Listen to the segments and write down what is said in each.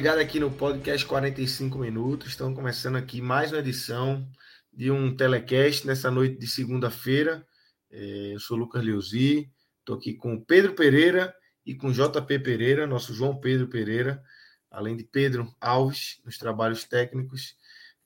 Ligada aqui no podcast 45 minutos. Estamos começando aqui mais uma edição de um telecast nessa noite de segunda-feira. É, eu sou Lucas Leuzi, estou aqui com o Pedro Pereira e com JP Pereira, nosso João Pedro Pereira, além de Pedro Alves nos trabalhos técnicos.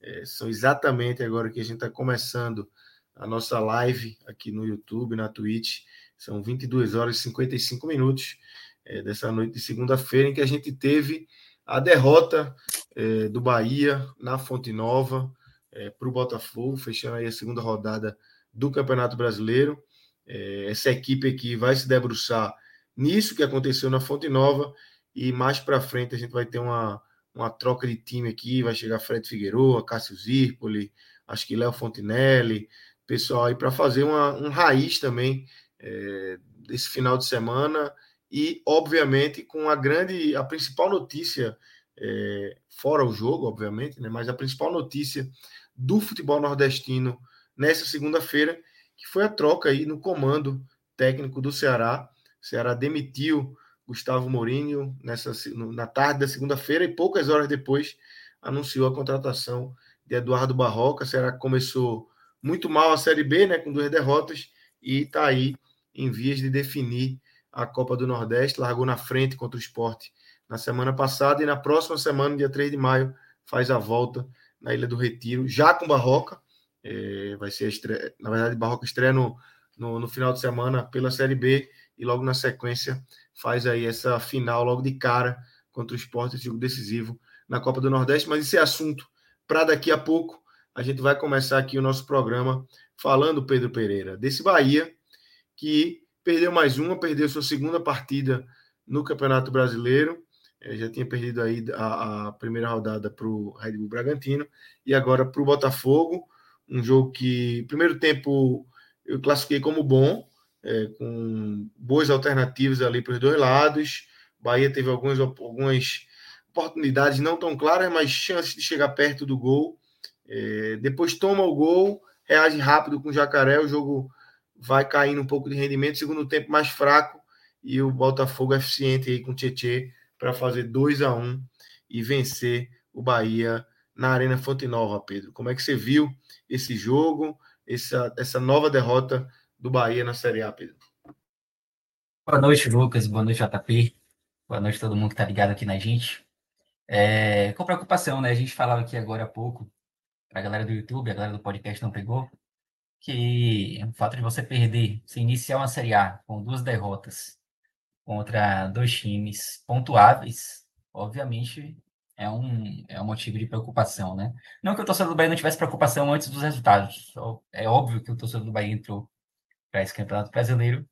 É, são exatamente agora que a gente está começando a nossa live aqui no YouTube, na Twitch. São 22 horas e 55 minutos é, dessa noite de segunda-feira, em que a gente teve a derrota é, do Bahia na Fonte Nova é, para o Botafogo, fechando aí a segunda rodada do Campeonato Brasileiro. É, essa equipe aqui vai se debruçar nisso que aconteceu na Fonte Nova e mais para frente a gente vai ter uma, uma troca de time aqui, vai chegar Fred Figueroa, Cássio Zirpoli, acho que Léo Fontinelli, pessoal aí para fazer uma, um raiz também é, desse final de semana e, obviamente, com a grande, a principal notícia, é, fora o jogo, obviamente, né, mas a principal notícia do futebol nordestino nessa segunda-feira, que foi a troca aí no comando técnico do Ceará. O Ceará demitiu Gustavo Mourinho nessa, na tarde da segunda-feira e poucas horas depois anunciou a contratação de Eduardo Barroca. O Ceará começou muito mal a Série B, né, com duas derrotas, e está aí em vias de definir a Copa do Nordeste, largou na frente contra o esporte na semana passada e na próxima semana, dia 3 de maio, faz a volta na Ilha do Retiro, já com Barroca. É, vai ser estreia, na verdade, Barroca estreia no, no, no, final de semana pela Série B e logo na sequência faz aí essa final logo de cara contra o esporte, jogo decisivo na Copa do Nordeste. Mas esse é assunto para daqui a pouco. A gente vai começar aqui o nosso programa falando, Pedro Pereira, desse Bahia que perdeu mais uma, perdeu sua segunda partida no Campeonato Brasileiro. É, já tinha perdido aí a, a primeira rodada para o Red Bull Bragantino e agora para o Botafogo. Um jogo que, primeiro tempo, eu classifiquei como bom, é, com boas alternativas ali para os dois lados. Bahia teve algumas, algumas oportunidades não tão claras, mas chances de chegar perto do gol. É, depois toma o gol, reage rápido com o Jacaré, o jogo vai caindo um pouco de rendimento, segundo tempo mais fraco, e o Botafogo é eficiente aí com o Tietê para fazer 2 a 1 um e vencer o Bahia na Arena Fonte Nova, Pedro. Como é que você viu esse jogo, essa, essa nova derrota do Bahia na Série A, Pedro? Boa noite, Lucas. Boa noite, JP. Boa noite a todo mundo que está ligado aqui na gente. É, com preocupação, né? A gente falava aqui agora há pouco, para a galera do YouTube, a galera do podcast não pegou, que o fato de você perder, se iniciar uma Série A com duas derrotas contra dois times pontuáveis, obviamente é um, é um motivo de preocupação, né? Não que o torcedor do Bahia não tivesse preocupação antes dos resultados. É óbvio que o torcedor do Bahia entrou para esse campeonato brasileiro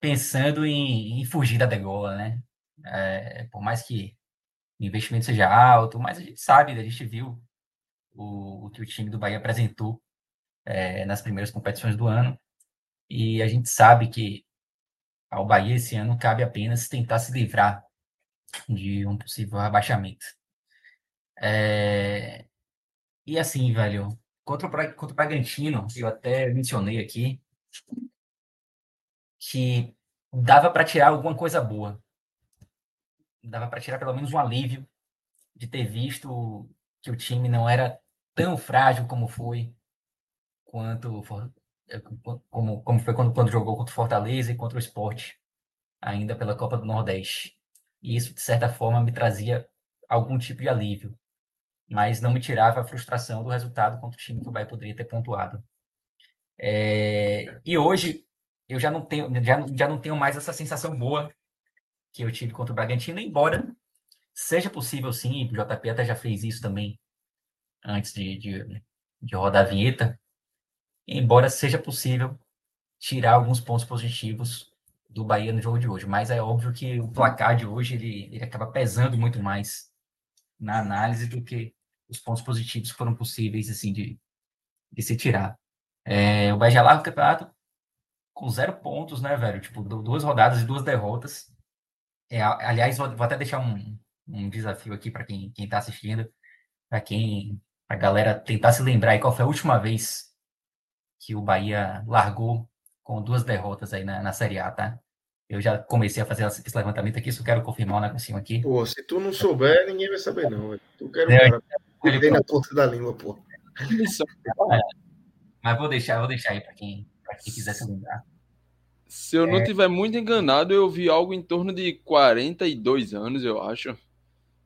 pensando em, em fugir da degola, né? É, por mais que o investimento seja alto, mas a gente sabe, a gente viu o, o que o time do Bahia apresentou é, nas primeiras competições do ano. E a gente sabe que ao Bahia esse ano cabe apenas tentar se livrar de um possível rebaixamento. É... E assim, velho, contra o, contra o Bragantino, eu até mencionei aqui que dava para tirar alguma coisa boa. Dava para tirar pelo menos um alívio de ter visto que o time não era tão frágil como foi quanto é, como, como foi quando, quando jogou contra o Fortaleza e contra o Sport, ainda pela Copa do Nordeste. E isso, de certa forma, me trazia algum tipo de alívio, mas não me tirava a frustração do resultado contra o time que o Bahia poderia ter pontuado. É... E hoje, eu já não tenho, já, já não tenho mais essa sensação boa que eu tive contra o Bragantino, embora seja possível sim, o JP até já fez isso também antes de, de, de rodar a vinheta, embora seja possível tirar alguns pontos positivos do Bahia no jogo de hoje, mas é óbvio que o placar de hoje ele, ele acaba pesando muito mais na análise do que os pontos positivos foram possíveis assim de, de se tirar. É, o Bahia larga o campeonato com zero pontos, né, velho? Tipo, duas rodadas e duas derrotas. É, aliás, vou, vou, até deixar um, um desafio aqui para quem está assistindo, para quem a galera tentar se lembrar aí qual foi a última vez que o Bahia largou com duas derrotas aí na, na Série A, tá? Eu já comecei a fazer esse levantamento aqui, só quero confirmar um negocinho aqui. Pô, se tu não souber, ninguém vai saber, não. Tu quer um cara ele na ponta da língua, pô. É, mas vou deixar, vou deixar aí para quem, quem quiser se lembrar. Se eu não é... tiver muito enganado, eu vi algo em torno de 42 anos, eu acho,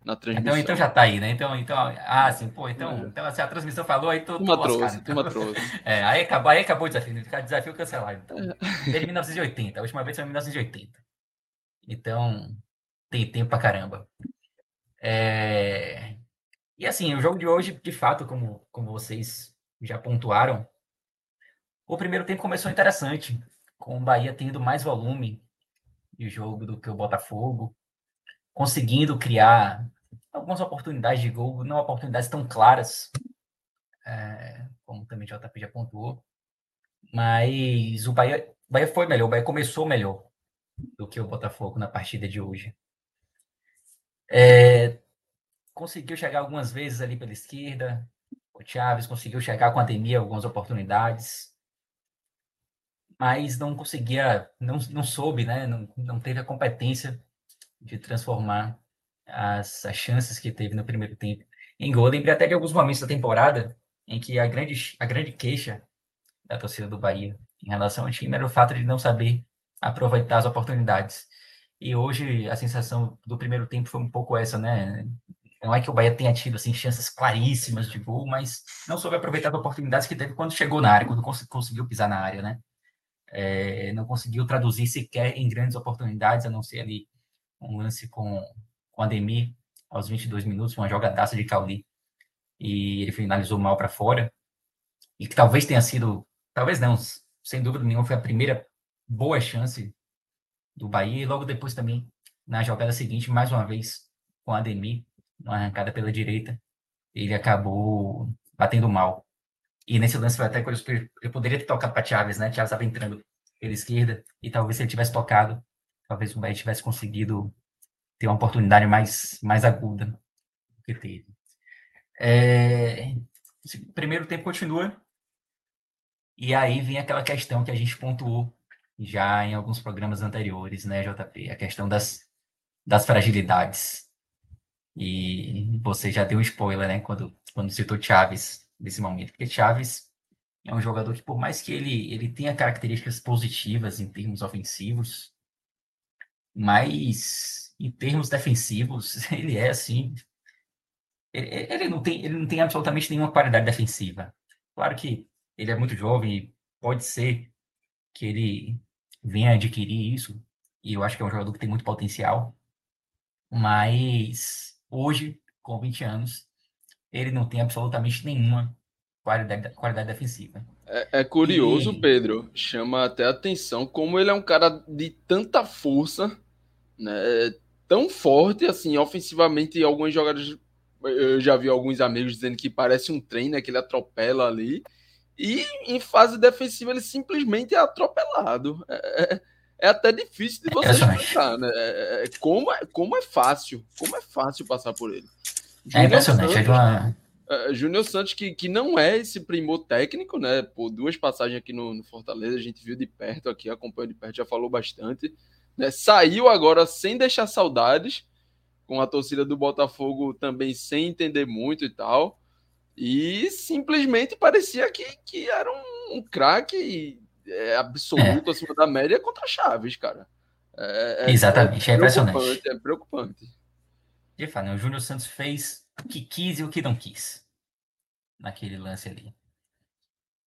na transmissão. Então, então já tá aí, né? Então, então ah, sim, pô, então, é. então se a transmissão falou, aí tô, tô trouxe, então. trouxe. É, aí acabou, aí acabou o desafio, né? desafio cancelado. Então, é. desde 1980, a última vez foi em 1980. Então, tem tempo pra caramba. É... E assim, o jogo de hoje, de fato, como, como vocês já pontuaram, o primeiro tempo começou interessante com o Bahia tendo mais volume de jogo do que o Botafogo, conseguindo criar algumas oportunidades de gol, não oportunidades tão claras, é, como também o JP já pontuou, mas o Bahia, o Bahia foi melhor, o Bahia começou melhor do que o Botafogo na partida de hoje. É, conseguiu chegar algumas vezes ali pela esquerda, o Chaves conseguiu chegar com a Ademir algumas oportunidades, mas não conseguia, não, não soube, né? Não, não teve a competência de transformar as, as chances que teve no primeiro tempo em gol. Lembrei até de alguns momentos da temporada em que a grande, a grande queixa da torcida do Bahia em relação ao time era o fato de não saber aproveitar as oportunidades. E hoje a sensação do primeiro tempo foi um pouco essa, né? Não é que o Bahia tenha tido assim, chances claríssimas de gol, mas não soube aproveitar as oportunidades que teve quando chegou na área, quando conseguiu pisar na área, né? é, não conseguiu traduzir sequer em grandes oportunidades, a não ser ali um lance com, com Ademir aos 22 minutos, uma jogadaça de Cauli, e ele finalizou mal para fora, e que talvez tenha sido, talvez não, sem dúvida nenhuma, foi a primeira boa chance do Bahia, e logo depois também, na jogada seguinte, mais uma vez, com Ademir, uma arrancada pela direita, ele acabou batendo mal. E nesse lance foi até que eu poderia ter tocado para Chaves, né? Chaves estava entrando pela esquerda e talvez se ele tivesse tocado, talvez o Bahia tivesse conseguido ter uma oportunidade mais, mais aguda do que teve. É... Primeiro tempo continua e aí vem aquela questão que a gente pontuou já em alguns programas anteriores, né, JP? A questão das, das fragilidades. E você já deu spoiler, né, quando, quando citou Chaves nesse momento, porque Chaves é um jogador que, por mais que ele, ele tenha características positivas em termos ofensivos, mas em termos defensivos, ele é assim. Ele, ele, não tem, ele não tem absolutamente nenhuma qualidade defensiva. Claro que ele é muito jovem e pode ser que ele venha adquirir isso, e eu acho que é um jogador que tem muito potencial, mas hoje, com 20 anos, ele não tem absolutamente nenhuma qualidade, qualidade defensiva. É, é curioso, e... Pedro, chama até atenção como ele é um cara de tanta força, né? Tão forte assim, ofensivamente, algumas jogadas eu já vi alguns amigos dizendo que parece um trem, né? Que ele atropela ali. E em fase defensiva ele simplesmente é atropelado. É, é, é até difícil de você explicar, né? É, é, como, é, como é fácil, como é fácil passar por ele. É impressionante. Santos, é Uh, Júnior Santos, que, que não é esse primor técnico, né? Por duas passagens aqui no, no, Fortaleza, a gente viu de perto aqui, acompanhou de perto, já falou bastante. Né? Saiu agora sem deixar saudades, com a torcida do Botafogo também sem entender muito e tal. E simplesmente parecia que, que era um, um craque é, absoluto é. acima da média contra Chaves, cara. É, é Exatamente, é, impressionante. É preocupante. De fato, né? o Júnior Santos fez o que quis e o que não quis naquele lance ali.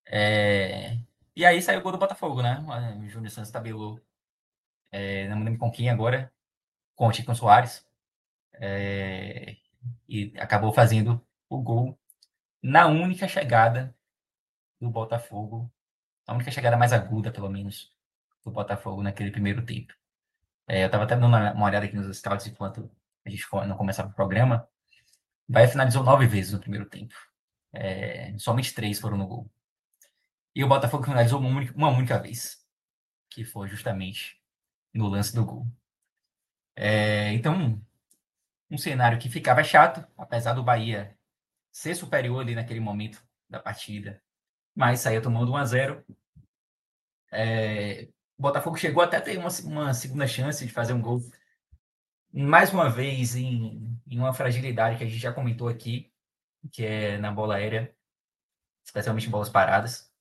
É... E aí saiu o gol do Botafogo, né? O Júnior Santos tabelou. É, não me lembro com quem agora. Com o Chico Soares. É, e acabou fazendo o gol na única chegada do Botafogo. A única chegada mais aguda, pelo menos, do Botafogo naquele primeiro tempo. É, eu estava até dando uma, olhada aqui nos scouts enquanto a gente não começava o programa. Bahia finalizou nove vezes no primeiro tempo. É, somente três foram no gol. E o Botafogo finalizou uma única, uma única vez, que foi justamente no lance do gol. É, então, um cenário que ficava chato, apesar do Bahia ser superior ali naquele momento da partida, mas saía tomando 1 a 0 é, O Botafogo chegou até a ter uma, uma segunda chance de fazer um gol, mais uma vez em, em uma fragilidade que a gente já comentou aqui, que é na bola aérea, especialmente em bolas paradas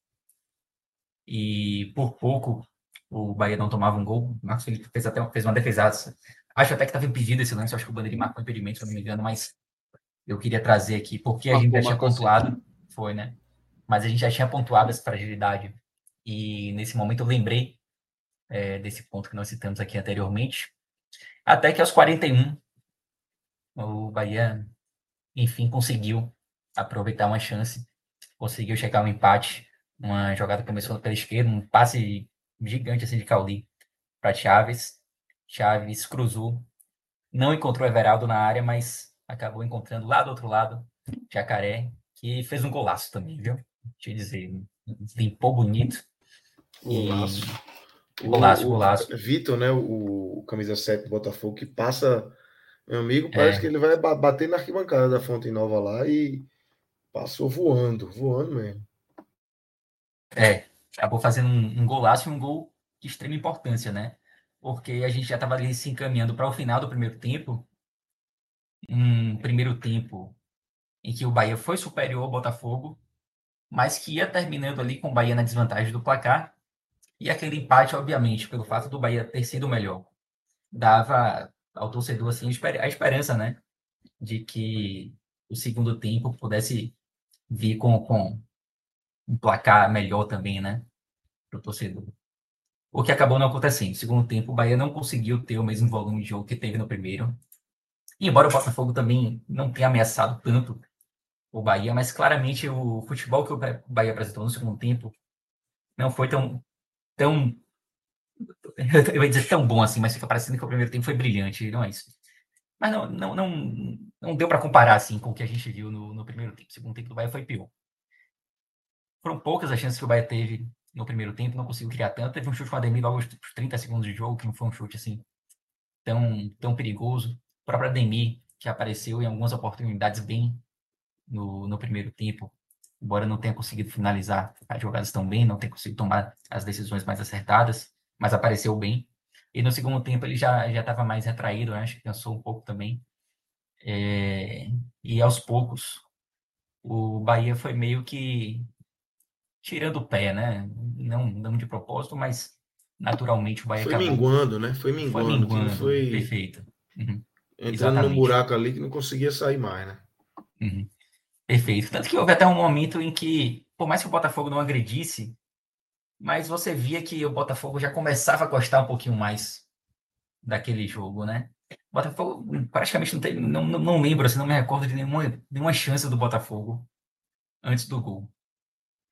e por pouco o Bahia não tomava um gol. O Marcos Felipe fez até fez uma defesaça. Acho até que estava impedido esse lance, acho que o Bandeirinha marcou impedimento, se não me engano, mas eu queria trazer aqui, porque a gente já tinha pontuado, foi, né? Mas a gente já tinha pontuado essa fragilidade. E nesse momento eu lembrei é, desse ponto que nós citamos aqui anteriormente. Até que aos 41, o Bahia, enfim, conseguiu aproveitar uma chance, conseguiu chegar um empate uma jogada que começou pela esquerda, um passe gigante assim de Cauli para Chaves. Chaves cruzou, não encontrou Everaldo na área, mas acabou encontrando lá do outro lado Jacaré, que fez um golaço também, viu? Deixa eu dizer, limpou bonito. Golaço. E... Golaço, golaço. Vitor, né, o, o camisa 7 do Botafogo, que passa, meu amigo, parece é. que ele vai bater na arquibancada da Fonte Nova lá e passou voando, voando mesmo. É, acabou fazendo um, um golaço e um gol de extrema importância, né? Porque a gente já estava ali se encaminhando para o final do primeiro tempo. Um primeiro tempo em que o Bahia foi superior ao Botafogo, mas que ia terminando ali com o Bahia na desvantagem do placar. E aquele empate, obviamente, pelo fato do Bahia ter sido melhor, dava ao torcedor assim, a esperança, né? De que o segundo tempo pudesse vir com, com um placar melhor também, né? Para o torcedor. O que acabou não acontecendo. No segundo tempo, o Bahia não conseguiu ter o mesmo volume de jogo que teve no primeiro. E embora o Botafogo também não tenha ameaçado tanto o Bahia, mas claramente o futebol que o Bahia apresentou no segundo tempo não foi tão. tão eu ia dizer tão bom assim, mas fica parecendo que o primeiro tempo foi brilhante, não é isso. Mas não, não, não, não deu para comparar assim com o que a gente viu no, no primeiro tempo. O segundo tempo do Bahia foi pior. Foram poucas as chances que o Bahia teve no primeiro tempo, não conseguiu criar tanto. Teve um chute com o Ademir logo aos 30 segundos de jogo, que não foi um chute assim tão, tão perigoso. O próprio Ademir, que apareceu em algumas oportunidades bem no, no primeiro tempo, embora não tenha conseguido finalizar as jogadas tão bem, não tenha conseguido tomar as decisões mais acertadas, mas apareceu bem. E no segundo tempo ele já já estava mais retraído, acho que cansou um pouco também. É, e aos poucos o Bahia foi meio que tirando o pé, né? Não, não de propósito, mas naturalmente o Bahia foi acabou... minguando, né? Foi minguando. Foi minguando, foi... perfeito. Uhum. Entrando Exatamente. num buraco ali que não conseguia sair mais, né? Uhum. Perfeito. Tanto que houve até um momento em que, por mais que o Botafogo não agredisse, mas você via que o Botafogo já começava a gostar um pouquinho mais daquele jogo, né? O Botafogo praticamente não teve, não, não, não lembro, assim, não me recordo de nenhuma, nenhuma chance do Botafogo antes do gol.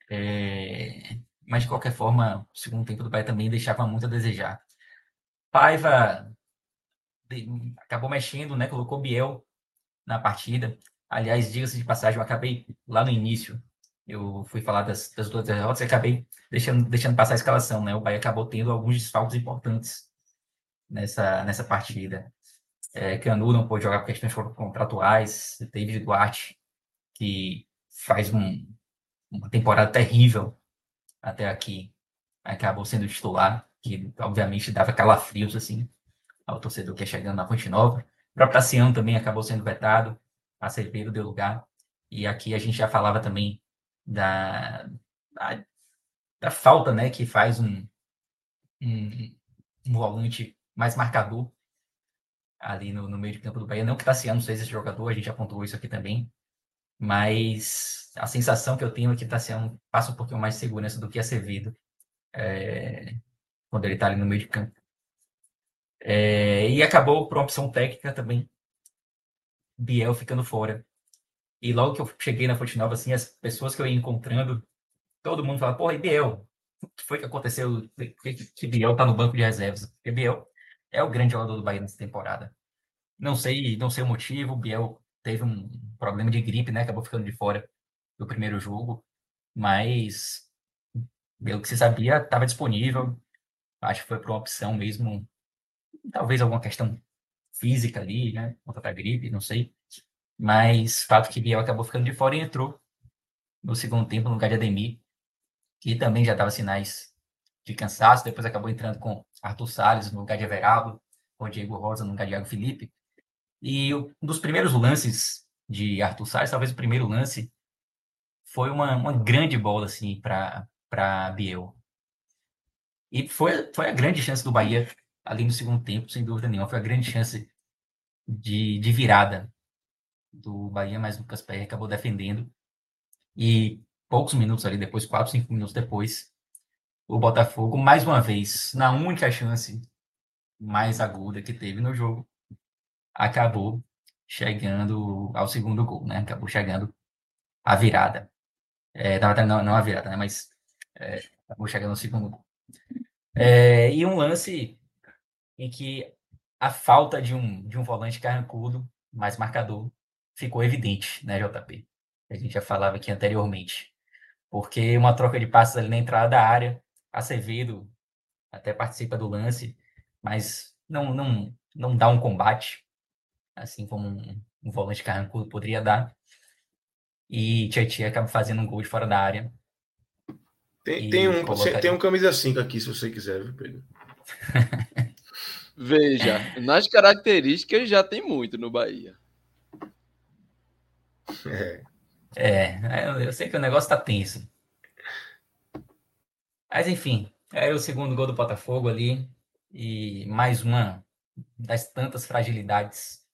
É... Mas, de qualquer forma, o segundo tempo do Bahia também deixava muito a desejar. Paiva acabou mexendo, né? Colocou Biel na partida. Aliás, diga-se de passagem, eu acabei lá no início. Eu fui falar das, das duas derrotas e acabei deixando, deixando passar a escalação, né? O Bahia acabou tendo alguns desfalques importantes nessa, nessa partida. É, Canu não pôde jogar por questões contratuais. David Duarte, que faz um, uma temporada terrível até aqui, acabou sendo titular, que obviamente dava calafrios assim ao torcedor que é chegando na Fonte Nova. O próprio Tassiano também acabou sendo vetado, a Cerveiro deu lugar. E aqui a gente já falava também da, da, da falta né, que faz um, um, um, volante mais marcador ali no, no meio de campo do Bahia. Não que Tassiano seja esse jogador, a gente apontou isso aqui também, mas a sensação que eu tenho é que o Tassiano passa um pouquinho mais de segurança do que Acevedo é, quando ele está ali no meio de campo. É, e acabou por uma opção técnica também, Biel ficando fora. E logo que eu cheguei na Fonte Nova, assim, as pessoas que eu ia encontrando, todo mundo fala, porra, e Biel? O que foi que aconteceu? Que Biel tá no banco de reservas? Porque Biel é o grande jogador do Bahia nessa temporada. Não sei, não sei o motivo, Biel teve um problema de gripe, né? Acabou ficando de fora do primeiro jogo, mas pelo que se sabia, estava disponível. Acho que foi por uma opção mesmo, talvez alguma questão física ali, né? Contra a gripe, não sei. Mas fato que Biel acabou ficando de fora e entrou no segundo tempo no lugar de Ademir, que também já dava sinais de cansaço. Depois acabou entrando com Arthur Salles no lugar de Everaldo, com Diego Rosa no lugar de Iago Felipe. E um dos primeiros lances de Arthur Salles, talvez o primeiro lance, foi uma, uma grande bola assim para Biel. E foi, foi a grande chance do Bahia ali no segundo tempo, sem dúvida nenhuma. Foi a grande chance de, de virada do Bahia, mas Lucas Perry acabou defendendo. E poucos minutos ali depois, quatro, cinco minutos depois, o Botafogo, mais uma vez, na única chance mais aguda que teve no jogo, acabou chegando ao segundo gol, né? Acabou chegando a virada. É, não, não a virada, né? Mas é, acabou chegando ao segundo gol. É, e um lance em que a falta de um, de um volante carrancudo, mais marcador, ficou evidente, né, JP? A gente já falava aqui anteriormente. Porque uma troca de passes ali na entrada da área, Acevedo até participa do lance, mas não, não, não dá um combate, assim como um, um volante carrancudo poderia dar. E Tietchan acaba fazendo um gol de fora da área. Tem, tem, um, tem um camisa 5 aqui, se você quiser, viu, Pedro? Veja, nas características já tem muito no Bahia. É. é, eu sei que o negócio tá tenso. Mas enfim, é o segundo gol do Botafogo ali. E mais uma das tantas fragilidades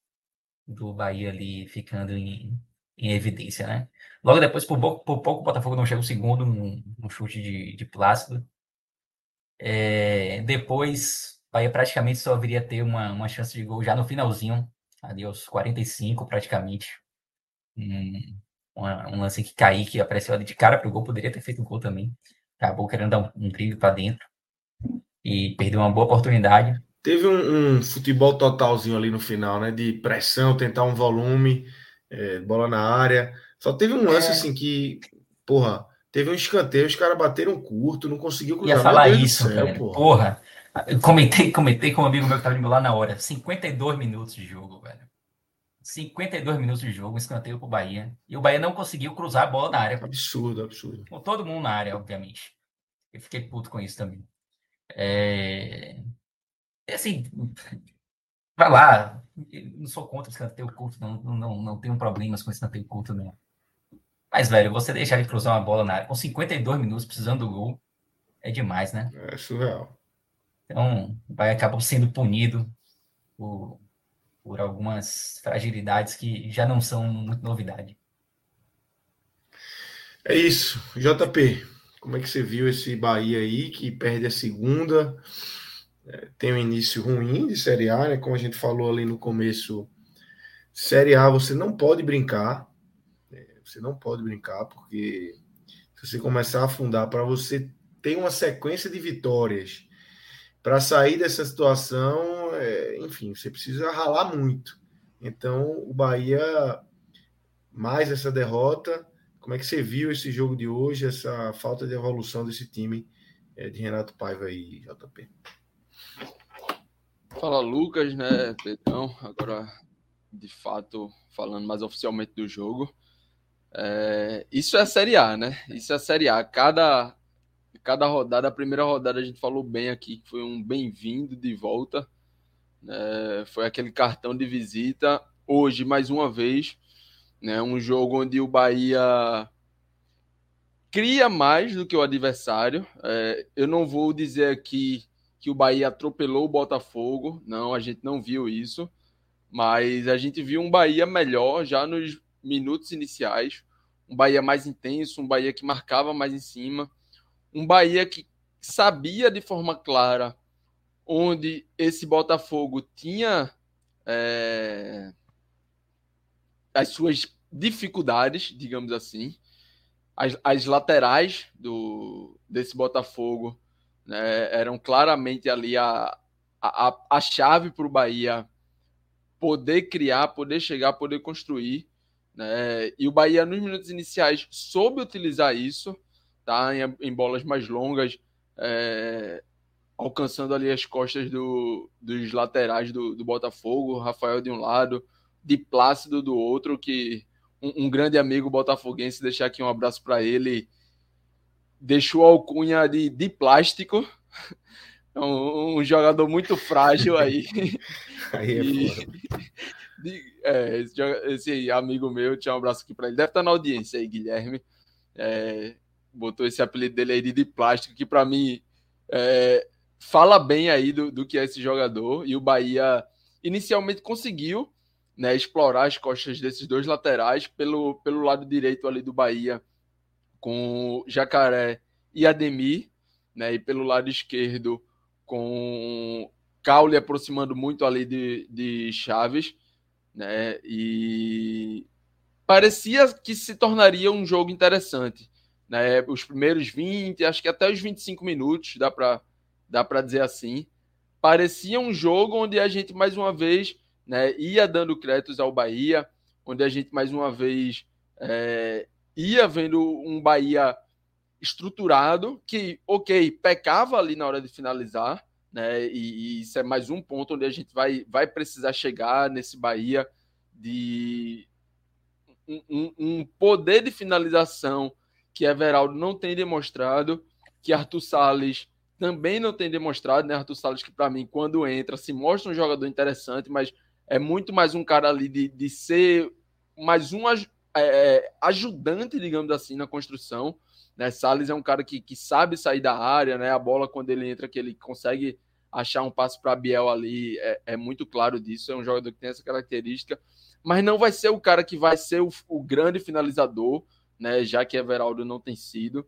do Bahia ali ficando em, em evidência, né? Logo depois, por pouco, por pouco o Botafogo não chega o segundo, um, um chute de, de Plácido. É, depois, Bahia praticamente só viria ter uma, uma chance de gol já no finalzinho, ali aos 45 praticamente um, um lance que apareceu ali de cara para o gol, poderia ter feito um gol também. Acabou querendo dar um, um drible para dentro e perdeu uma boa oportunidade. Teve um, um, futebol totalzinho ali no final, né? De pressão, tentar um volume, é, bola na área. Só teve um lance é. assim que, porra, teve um escanteio, os caras bateram curto, não conseguiu cruzar. Ia falar isso, céu, porra. porra. Comentei, comentei com um amigo meu que de meu lado na hora. 52 minutos de jogo, velho. 52 minutos de jogo, um escanteio para o Bahia. E o Bahia não conseguiu cruzar a bola na área. Absurdo, absurdo. Com todo mundo na área, obviamente. Eu fiquei puto com isso também. É... Assim, vai lá. não sou contra escanteio curto, não, não, não tenho problemas com escanteio curto, não. Mas, velho, você deixar ele cruzar uma bola na área com 52 minutos precisando do gol é demais, né? É surreal. Então, o Bahia acabou sendo punido por por algumas fragilidades que já não são muito novidade. É isso. JP, como é que você viu esse Bahia aí que perde a segunda? É, tem um início ruim de Série A, né? Como a gente falou ali no começo, Série A você não pode brincar. Né? Você não pode brincar, porque se você começar a afundar, para você ter uma sequência de vitórias para sair dessa situação, é, enfim, você precisa ralar muito. Então, o Bahia, mais essa derrota, como é que você viu esse jogo de hoje, essa falta de evolução desse time é, de Renato Paiva e JP? Fala, Lucas, né, Pedrão? Agora, de fato, falando mais oficialmente do jogo. É, isso é a Série A, né? Isso é a Série A. Cada cada rodada, a primeira rodada a gente falou bem aqui, que foi um bem-vindo de volta. Né? Foi aquele cartão de visita. Hoje, mais uma vez, né? um jogo onde o Bahia cria mais do que o adversário. É, eu não vou dizer aqui que o Bahia atropelou o Botafogo, não, a gente não viu isso, mas a gente viu um Bahia melhor já nos minutos iniciais, um Bahia mais intenso, um Bahia que marcava mais em cima um Bahia que sabia de forma clara onde esse Botafogo tinha é, as suas dificuldades, digamos assim. As, as laterais do, desse Botafogo né, eram claramente ali a, a, a chave para o Bahia poder criar, poder chegar, poder construir. Né? E o Bahia, nos minutos iniciais, soube utilizar isso tá? em, em bolas mais longas, é, alcançando ali as costas do, dos laterais do, do Botafogo, Rafael de um lado, de Plácido do outro, que um, um grande amigo botafoguense, deixar aqui um abraço para ele, deixou a alcunha de, de plástico, um, um, jogador muito frágil aí. aí é e, de, é, esse, esse, amigo meu, tinha um abraço aqui para ele, deve estar na audiência aí, Guilherme. É, botou esse apelido dele aí de, de plástico, que para mim é, fala bem aí do, do que é esse jogador. E o Bahia inicialmente conseguiu né, explorar as costas desses dois laterais pelo, pelo lado direito ali do Bahia, com Jacaré e Ademir, né, e pelo lado esquerdo com Caule aproximando muito ali de, de Chaves, né, e parecia que se tornaria um jogo interessante. Né, os primeiros 20, acho que até os 25 minutos, dá para dá dizer assim, parecia um jogo onde a gente mais uma vez né, ia dando créditos ao Bahia, onde a gente mais uma vez é, ia vendo um Bahia estruturado, que, ok, pecava ali na hora de finalizar, né, e, e isso é mais um ponto onde a gente vai, vai precisar chegar nesse Bahia de um, um poder de finalização que Everaldo não tem demonstrado, que Arthur Salles também não tem demonstrado, né? Arthur Salles, que para mim, quando entra, se mostra um jogador interessante, mas é muito mais um cara ali de, de ser mais um é, é, ajudante, digamos assim, na construção. Né? Salles é um cara que, que sabe sair da área, né? A bola, quando ele entra, que ele consegue achar um passo para Biel ali, é, é, muito claro disso. É um jogador que tem essa característica, mas não vai ser o cara que vai ser o, o grande finalizador, né? Já que Everaldo não tem sido.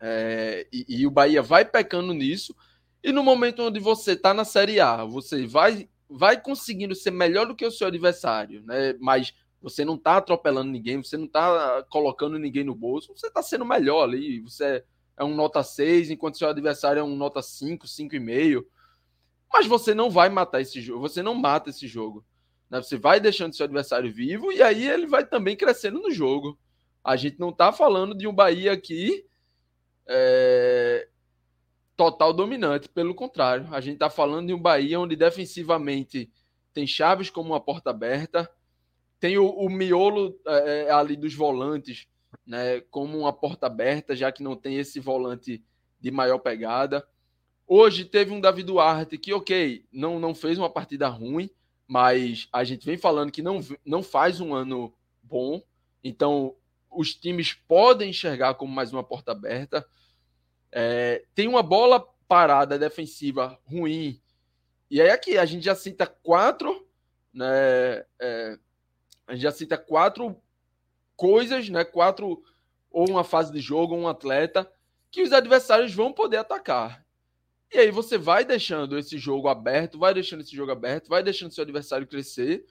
É, e, e, o Bahia vai pecando nisso. E no momento onde você está na Série A, você vai vai conseguindo ser melhor do que o seu adversário, né? Mas você não está atropelando ninguém, você não está colocando ninguém no bolso, você está sendo melhor ali. Você é um nota 6, enquanto seu adversário é um nota 5, 5,5. Mas você não vai matar esse jogo, você não mata esse jogo. Né? Você vai deixando seu adversário vivo e aí ele vai também crescendo no jogo. A gente não está falando de um Bahia aqui é, total dominante. Pelo contrário, a gente está falando de um Bahia onde defensivamente tem Chaves como uma porta aberta, tem o, o miolo é, é, ali dos volantes né, como uma porta aberta, já que não tem esse volante de maior pegada. Hoje teve um Davi Duarte que, ok, não, não fez uma partida ruim, mas a gente vem falando que não, não faz um ano bom, então os times podem enxergar como mais uma porta aberta. É, tem uma bola parada defensiva ruim. E aí aqui a gente já cita quatro, né? É, a gente já cita quatro coisas, né? Quatro ou uma fase de jogo, ou um atleta que os adversários vão poder atacar. E aí você vai deixando esse jogo aberto, vai deixando esse jogo aberto, vai deixando seu adversário crescer.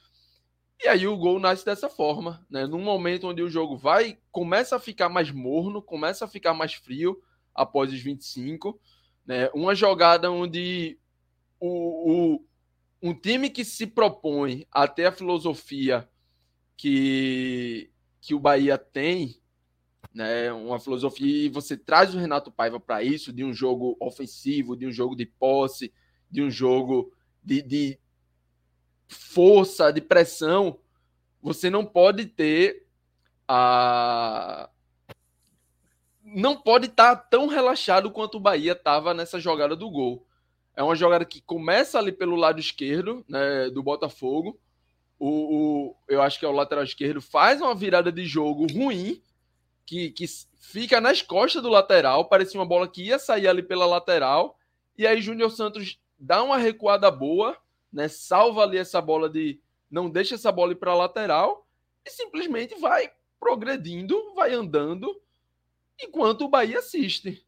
E aí o gol nasce dessa forma, né? Num momento onde o jogo vai começa a ficar mais morno, começa a ficar mais frio, após os 25. Né? Uma jogada onde o, o, um time que se propõe até a filosofia que, que o Bahia tem, né? uma filosofia, e você traz o Renato Paiva para isso, de um jogo ofensivo, de um jogo de posse, de um jogo de, de força, de pressão, você não pode ter a, não pode estar tá tão relaxado quanto o Bahia estava nessa jogada do gol. É uma jogada que começa ali pelo lado esquerdo né, do Botafogo. O, o, eu acho que é o lateral esquerdo, faz uma virada de jogo ruim, que, que fica nas costas do lateral. Parecia uma bola que ia sair ali pela lateral. E aí Júnior Santos dá uma recuada boa, né, salva ali essa bola de. Não deixa essa bola ir para lateral e simplesmente vai progredindo, vai andando enquanto o Bahia assiste.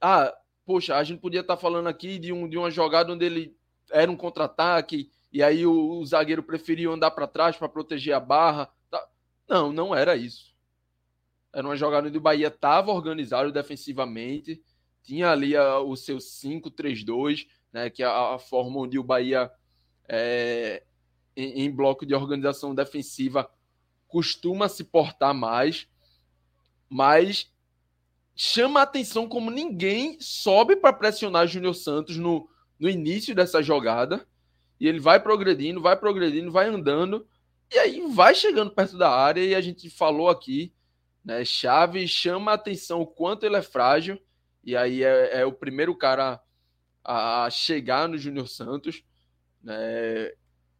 Ah, poxa, a gente podia estar tá falando aqui de, um, de uma jogada onde ele era um contra-ataque e aí o, o zagueiro preferiu andar para trás para proteger a barra. Tá. Não, não era isso. Era uma jogada onde o Bahia estava organizado defensivamente, tinha ali a, o seu 5-3-2, né, que é a, a, forma onde o Bahia, é, em, em bloco de organização defensiva, costuma se portar mais, mas chama a atenção como ninguém sobe para pressionar Júnior Santos no, no início dessa jogada. E ele vai progredindo, vai progredindo, vai andando. E aí vai chegando perto da área. E a gente falou aqui, né? Chave chama a atenção o quanto ele é frágil. E aí é, é o primeiro cara a chegar no Júnior Santos. Né?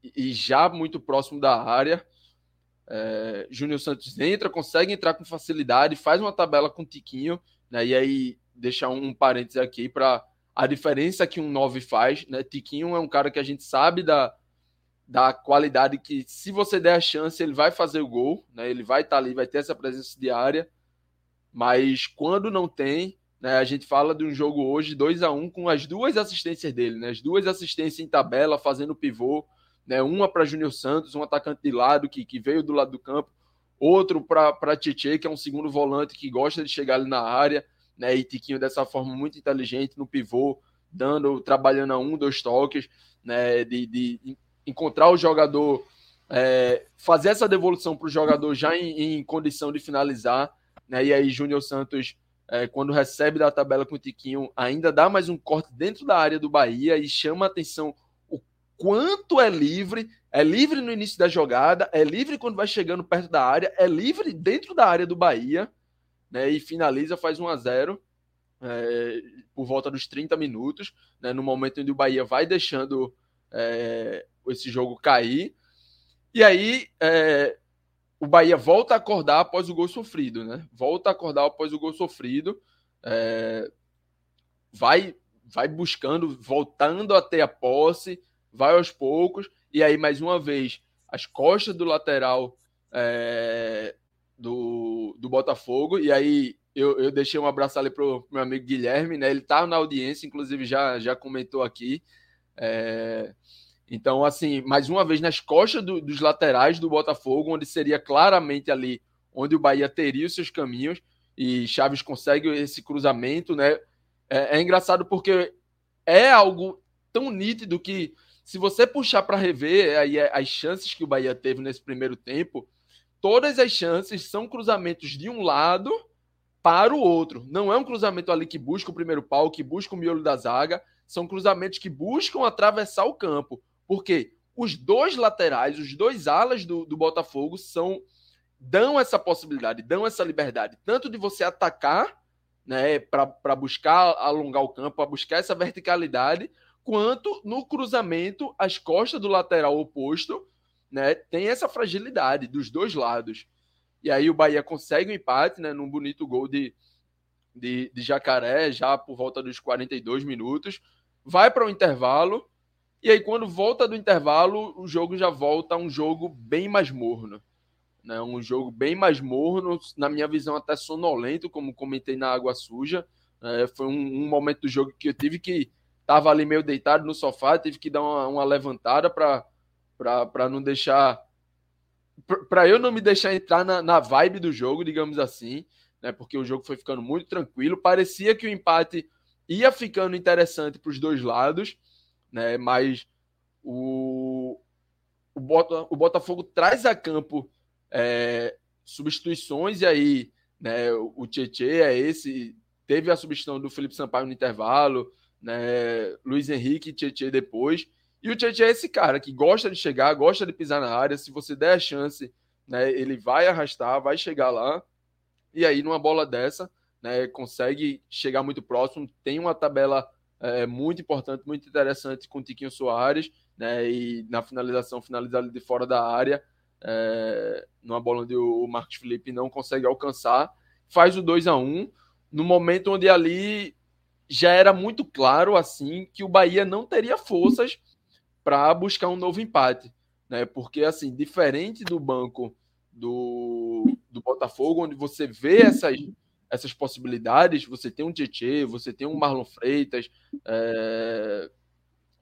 E já muito próximo da área. É, Júnior Santos entra, consegue entrar com facilidade, faz uma tabela com Tiquinho, né? E aí deixar um parênteses aqui para a diferença que um 9 faz, né? Tiquinho é um cara que a gente sabe da, da qualidade que, se você der a chance, ele vai fazer o gol, né? Ele vai estar tá ali, vai ter essa presença diária, mas quando não tem, né? A gente fala de um jogo hoje 2 a 1 um, com as duas assistências dele, né? As duas assistências em tabela, fazendo pivô, né? Uma para Júnior Santos, um atacante de lado que, que veio do lado do campo, outro para Tietchan, que é um segundo volante que gosta de chegar ali na área, né? E Tiquinho dessa forma muito inteligente no pivô, dando, trabalhando a um, dois toques, né? De, de encontrar o jogador, é, fazer essa devolução para o jogador já em, em, condição de finalizar, né? E aí Júnior Santos é, quando recebe da tabela com o Tiquinho, ainda dá mais um corte dentro da área do Bahia e chama a atenção quanto é livre, é livre no início da jogada, é livre quando vai chegando perto da área, é livre dentro da área do Bahia, né? E finaliza, faz 1 a 0 é, por volta dos 30 minutos, né? No momento em que o Bahia vai deixando é, esse jogo cair. E aí é, o Bahia volta a acordar após o gol sofrido, né? Volta a acordar após o gol sofrido. É, vai, vai buscando, voltando até a posse, vai aos poucos, e aí, mais uma vez, as costas do lateral é, do, do Botafogo, e aí eu, eu deixei um abraço ali pro meu amigo Guilherme, né? Ele tá na audiência, inclusive já, já comentou aqui. É, então, assim, mais uma vez nas costas do, dos laterais do Botafogo, onde seria claramente ali onde o Bahia teria os seus caminhos, e Chaves consegue esse cruzamento, né? É, é engraçado porque é algo tão nítido que se você puxar para rever aí é, as chances que o Bahia teve nesse primeiro tempo, todas as chances são cruzamentos de um lado para o outro. Não é um cruzamento ali que busca o primeiro pau, que busca o miolo da zaga, são cruzamentos que buscam atravessar o campo. Porque os dois laterais, os dois alas do, do Botafogo são dão essa possibilidade, dão essa liberdade, tanto de você atacar, né, para buscar alongar o campo, para buscar essa verticalidade, quanto no cruzamento, as costas do lateral oposto, né, tem essa fragilidade dos dois lados. E aí o Bahia consegue o um empate, né, num bonito gol de, de, de Jacaré, já por volta dos 42 minutos, vai para o intervalo, e aí quando volta do intervalo, o jogo já volta a um jogo bem mais morno. Né, um jogo bem mais morno, na minha visão até sonolento, como comentei na Água Suja. É, foi um, um momento do jogo que eu tive que Tava ali meio deitado no sofá, tive que dar uma, uma levantada para não deixar. para eu não me deixar entrar na, na vibe do jogo, digamos assim, né? Porque o jogo foi ficando muito tranquilo. Parecia que o empate ia ficando interessante para os dois lados, né? Mas o, o, Bota, o Botafogo traz a campo é, substituições, e aí né, o Tietchan é esse, teve a substituição do Felipe Sampaio no intervalo, né? Luiz Henrique e Tietchan depois. E o Tietchan é esse cara que gosta de chegar, gosta de pisar na área. Se você der a chance, né, ele vai arrastar, vai chegar lá. E aí, numa bola dessa, né, consegue chegar muito próximo. Tem uma tabela é, muito importante, muito interessante com o Tiquinho Soares. Né, e na finalização, finalizar de fora da área. É, numa bola onde o Marcos Felipe não consegue alcançar. Faz o 2 a 1 no momento onde ali já era muito claro assim que o Bahia não teria forças para buscar um novo empate, né? Porque assim, diferente do banco do, do Botafogo, onde você vê essas, essas possibilidades, você tem um Tietê, você tem um Marlon Freitas, é...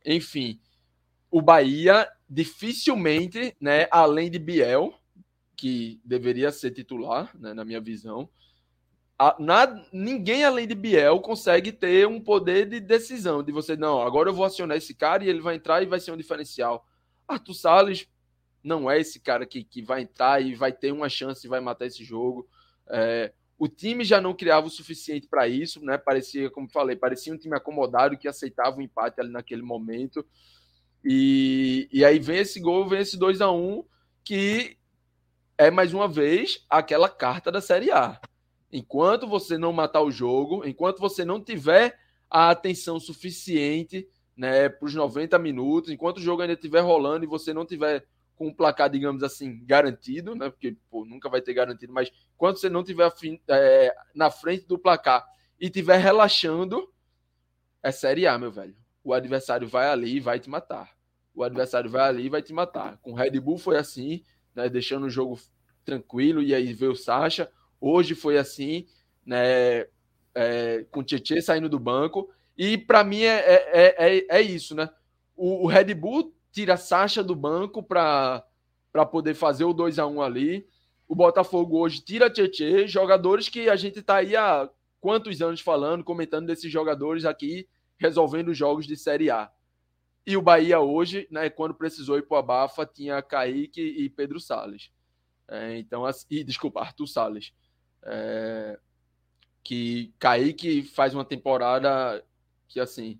enfim, o Bahia dificilmente, né, além de Biel, que deveria ser titular, né, na minha visão, na, ninguém além de Biel consegue ter um poder de decisão, de você, não, agora eu vou acionar esse cara e ele vai entrar e vai ser um diferencial. Arthur Salles não é esse cara que, que vai entrar e vai ter uma chance e vai matar esse jogo. É, o time já não criava o suficiente para isso, né? Parecia, como falei, parecia um time acomodado que aceitava o empate ali naquele momento. E, e aí vem esse gol, vem esse 2 a 1 que é mais uma vez aquela carta da Série A. Enquanto você não matar o jogo, enquanto você não tiver a atenção suficiente né, para os 90 minutos, enquanto o jogo ainda estiver rolando e você não tiver com o placar, digamos assim, garantido, né, porque pô, nunca vai ter garantido, mas enquanto você não tiver é, na frente do placar e tiver relaxando, é Série A, meu velho. O adversário vai ali e vai te matar. O adversário vai ali e vai te matar. Com o Red Bull foi assim, né, deixando o jogo tranquilo, e aí veio o Sacha. Hoje foi assim, né, é, com o Tietchan saindo do banco. E para mim é, é, é, é, isso, né? O, o Red Bull tira Sacha do banco para poder fazer o 2 a 1 ali. O Botafogo hoje tira Tietchan, jogadores que a gente está aí há quantos anos falando, comentando desses jogadores aqui, resolvendo jogos de Série A. E o Bahia hoje, né, quando precisou ir para o Abafa, tinha Kaique e Pedro Salles. É, então, e desculpa, Arthur Salles. É, que Kaique faz uma temporada que, assim,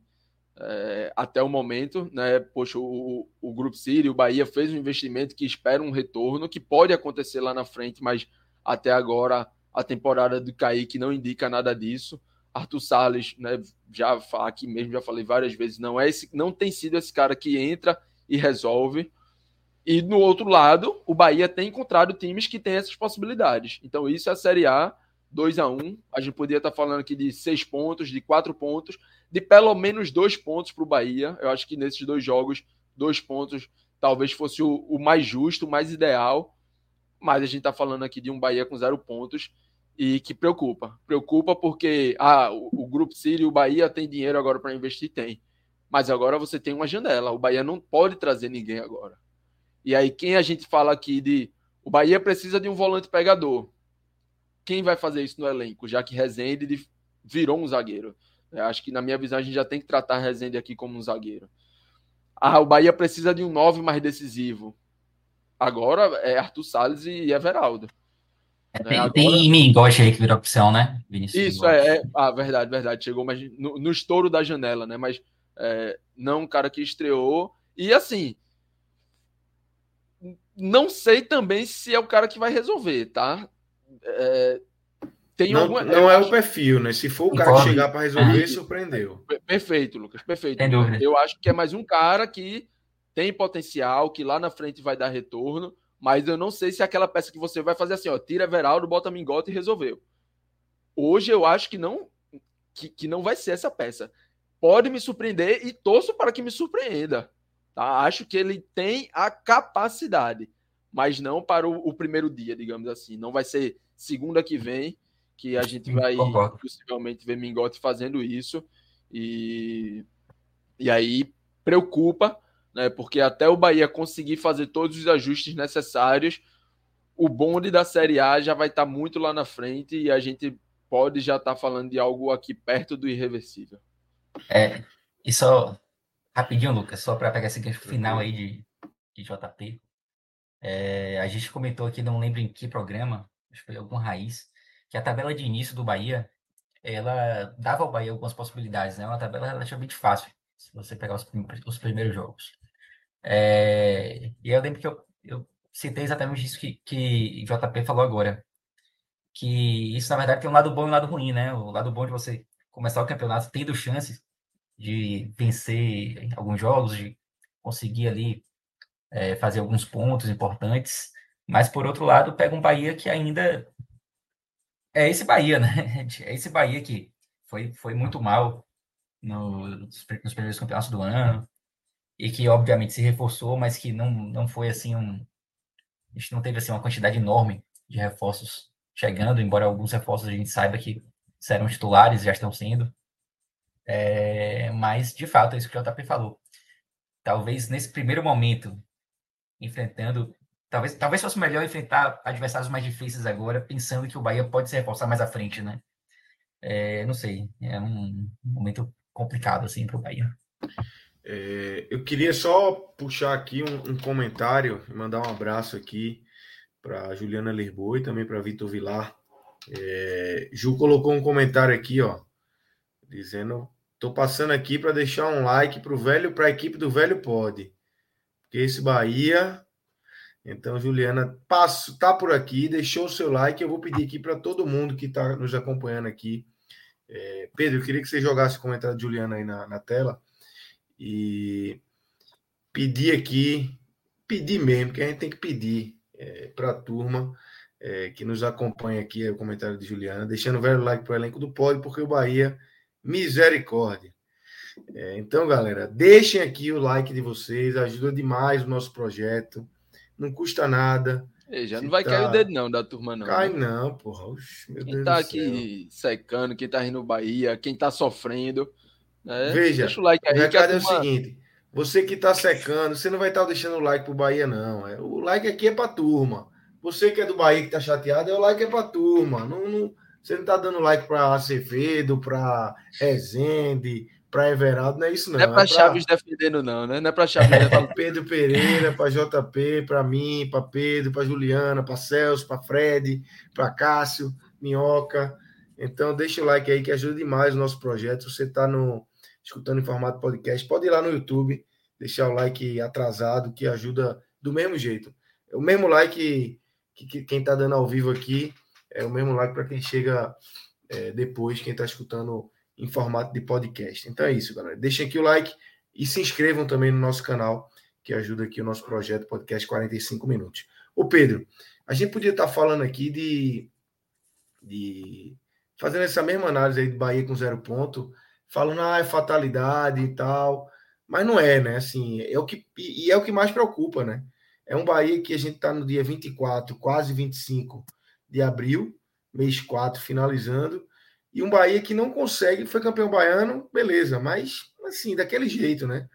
é, até o momento, né, poxa, o, o Grupo City, o Bahia fez um investimento que espera um retorno, que pode acontecer lá na frente, mas até agora a temporada do Kaique não indica nada disso. Arthur Salles, né, já aqui mesmo já falei várias vezes, não é esse, não tem sido esse cara que entra e resolve. E no outro lado, o Bahia tem encontrado times que têm essas possibilidades. Então isso é a Série A, 2 a 1 A gente poderia estar falando aqui de seis pontos, de quatro pontos, de pelo menos dois pontos para o Bahia. Eu acho que nesses dois jogos, dois pontos talvez fosse o, o mais justo, o mais ideal. Mas a gente está falando aqui de um Bahia com zero pontos e que preocupa. Preocupa porque ah, o, o Grupo City, o Bahia tem dinheiro agora para investir? Tem. Mas agora você tem uma janela. O Bahia não pode trazer ninguém agora. E aí, quem a gente fala aqui de. O Bahia precisa de um volante pegador. Quem vai fazer isso no elenco? Já que Rezende virou um zagueiro. Eu acho que, na minha visão, a gente já tem que tratar Rezende aqui como um zagueiro. Ah, o Bahia precisa de um nove mais decisivo. Agora é Arthur Salles e Everaldo. É, tem, Agora... tem Mingote aí que virou opção, né? Vinícius Isso, é, é, Ah, verdade, verdade. Chegou mas no, no estouro da janela, né? Mas é, não um cara que estreou. E assim, não sei também se é o cara que vai resolver, tá? É, tem não, alguma, não é acho... o perfil, né? Se for o cara que chegar para resolver, é. surpreendeu. Perfeito, Lucas, perfeito. Eu acho que é mais um cara que tem potencial, que lá na frente vai dar retorno mas eu não sei se é aquela peça que você vai fazer assim, ó, tira Everaldo, bota Mingote e resolveu. Hoje eu acho que não que, que não vai ser essa peça. Pode me surpreender e torço para que me surpreenda. Tá? Acho que ele tem a capacidade, mas não para o, o primeiro dia, digamos assim. Não vai ser segunda que vem que a gente vai Concordo. possivelmente ver Mingote fazendo isso. E, e aí preocupa, né? Porque até o Bahia conseguir fazer todos os ajustes necessários, o bonde da Série A já vai estar muito lá na frente e a gente pode já estar falando de algo aqui perto do irreversível. É, e só rapidinho, Lucas, só para pegar esse gancho final aí de, de JP. É, a gente comentou aqui, não lembro em que programa, acho que foi algum raiz, que a tabela de início do Bahia, ela dava ao Bahia algumas possibilidades, né? Uma tabela relativamente fácil, se você pegar os, os primeiros jogos. É, e eu lembro que eu, eu citei exatamente isso que, que JP falou agora. Que isso, na verdade, tem um lado bom e um lado ruim, né? O lado bom de você começar o campeonato tendo chances de vencer alguns jogos, de conseguir ali é, fazer alguns pontos importantes. Mas, por outro lado, pega um Bahia que ainda é esse Bahia, né? É esse Bahia que foi, foi muito mal no, nos primeiros campeonatos do ano, e que obviamente se reforçou, mas que não, não foi assim um. A gente não teve assim uma quantidade enorme de reforços chegando, embora alguns reforços a gente saiba que serão titulares, já estão sendo. É, mas, de fato, é isso que o JP falou. Talvez nesse primeiro momento, enfrentando. Talvez, talvez fosse melhor enfrentar adversários mais difíceis agora, pensando que o Bahia pode se reforçar mais à frente, né? É, não sei. É um momento complicado, assim, para o Bahia. É, eu queria só puxar aqui um, um comentário mandar um abraço aqui para Juliana Lisboa e também para Vitor Vilar. É, Ju colocou um comentário aqui, ó, dizendo: tô passando aqui para deixar um like para o velho, para a equipe do velho pode, porque esse Bahia. Então, Juliana, passo, tá por aqui, deixou o seu like. Eu vou pedir aqui para todo mundo que está nos acompanhando aqui. É, Pedro, eu queria que você jogasse o comentário de Juliana aí na, na tela e pedir aqui, pedir mesmo, que a gente tem que pedir é, para a turma é, que nos acompanha aqui, é o comentário de Juliana, deixando o velho like para o elenco do Pode, porque o Bahia, misericórdia. É, então, galera, deixem aqui o like de vocês, ajuda demais o nosso projeto, não custa nada. Ei, já não vai tá... cair o dedo não da turma não. Cai né? não, porra. Oxe, quem Deus tá aqui céu. secando, quem tá rindo Bahia, quem tá sofrendo, né? Veja, Deixa o like aí, o recado é o seguinte, você que tá secando, você não vai estar tá deixando o like pro Bahia não. É, o like aqui é pra turma. Você que é do Bahia que tá chateado, é o like é pra turma. Não, não, você não tá dando like pra Acevedo, pra Rezende, pra Everaldo, não é isso não. Não é pra é Chaves pra... defendendo não, né? Não é pra Chaves defendendo. pra Pedro Pereira, pra JP, pra mim, pra Pedro, pra Juliana, pra Celso, pra Fred, pra Cássio, Minhoca. Então deixa o like aí que ajuda demais o nosso projeto. Você tá no escutando em formato podcast, pode ir lá no YouTube, deixar o like atrasado que ajuda do mesmo jeito. É o mesmo like que, que quem está dando ao vivo aqui é o mesmo like para quem chega é, depois, quem está escutando em formato de podcast. Então é isso, galera. Deixem aqui o like e se inscrevam também no nosso canal, que ajuda aqui o nosso projeto Podcast 45 Minutos. Ô Pedro, a gente podia estar tá falando aqui de, de. fazendo essa mesma análise aí de Bahia com zero ponto, falando, ah, é fatalidade e tal. Mas não é, né? Assim, é o que, e é o que mais preocupa, né? É um Bahia que a gente está no dia 24, quase 25 de abril, mês 4, finalizando. E um Bahia que não consegue, foi campeão baiano, beleza, mas assim, daquele jeito, né?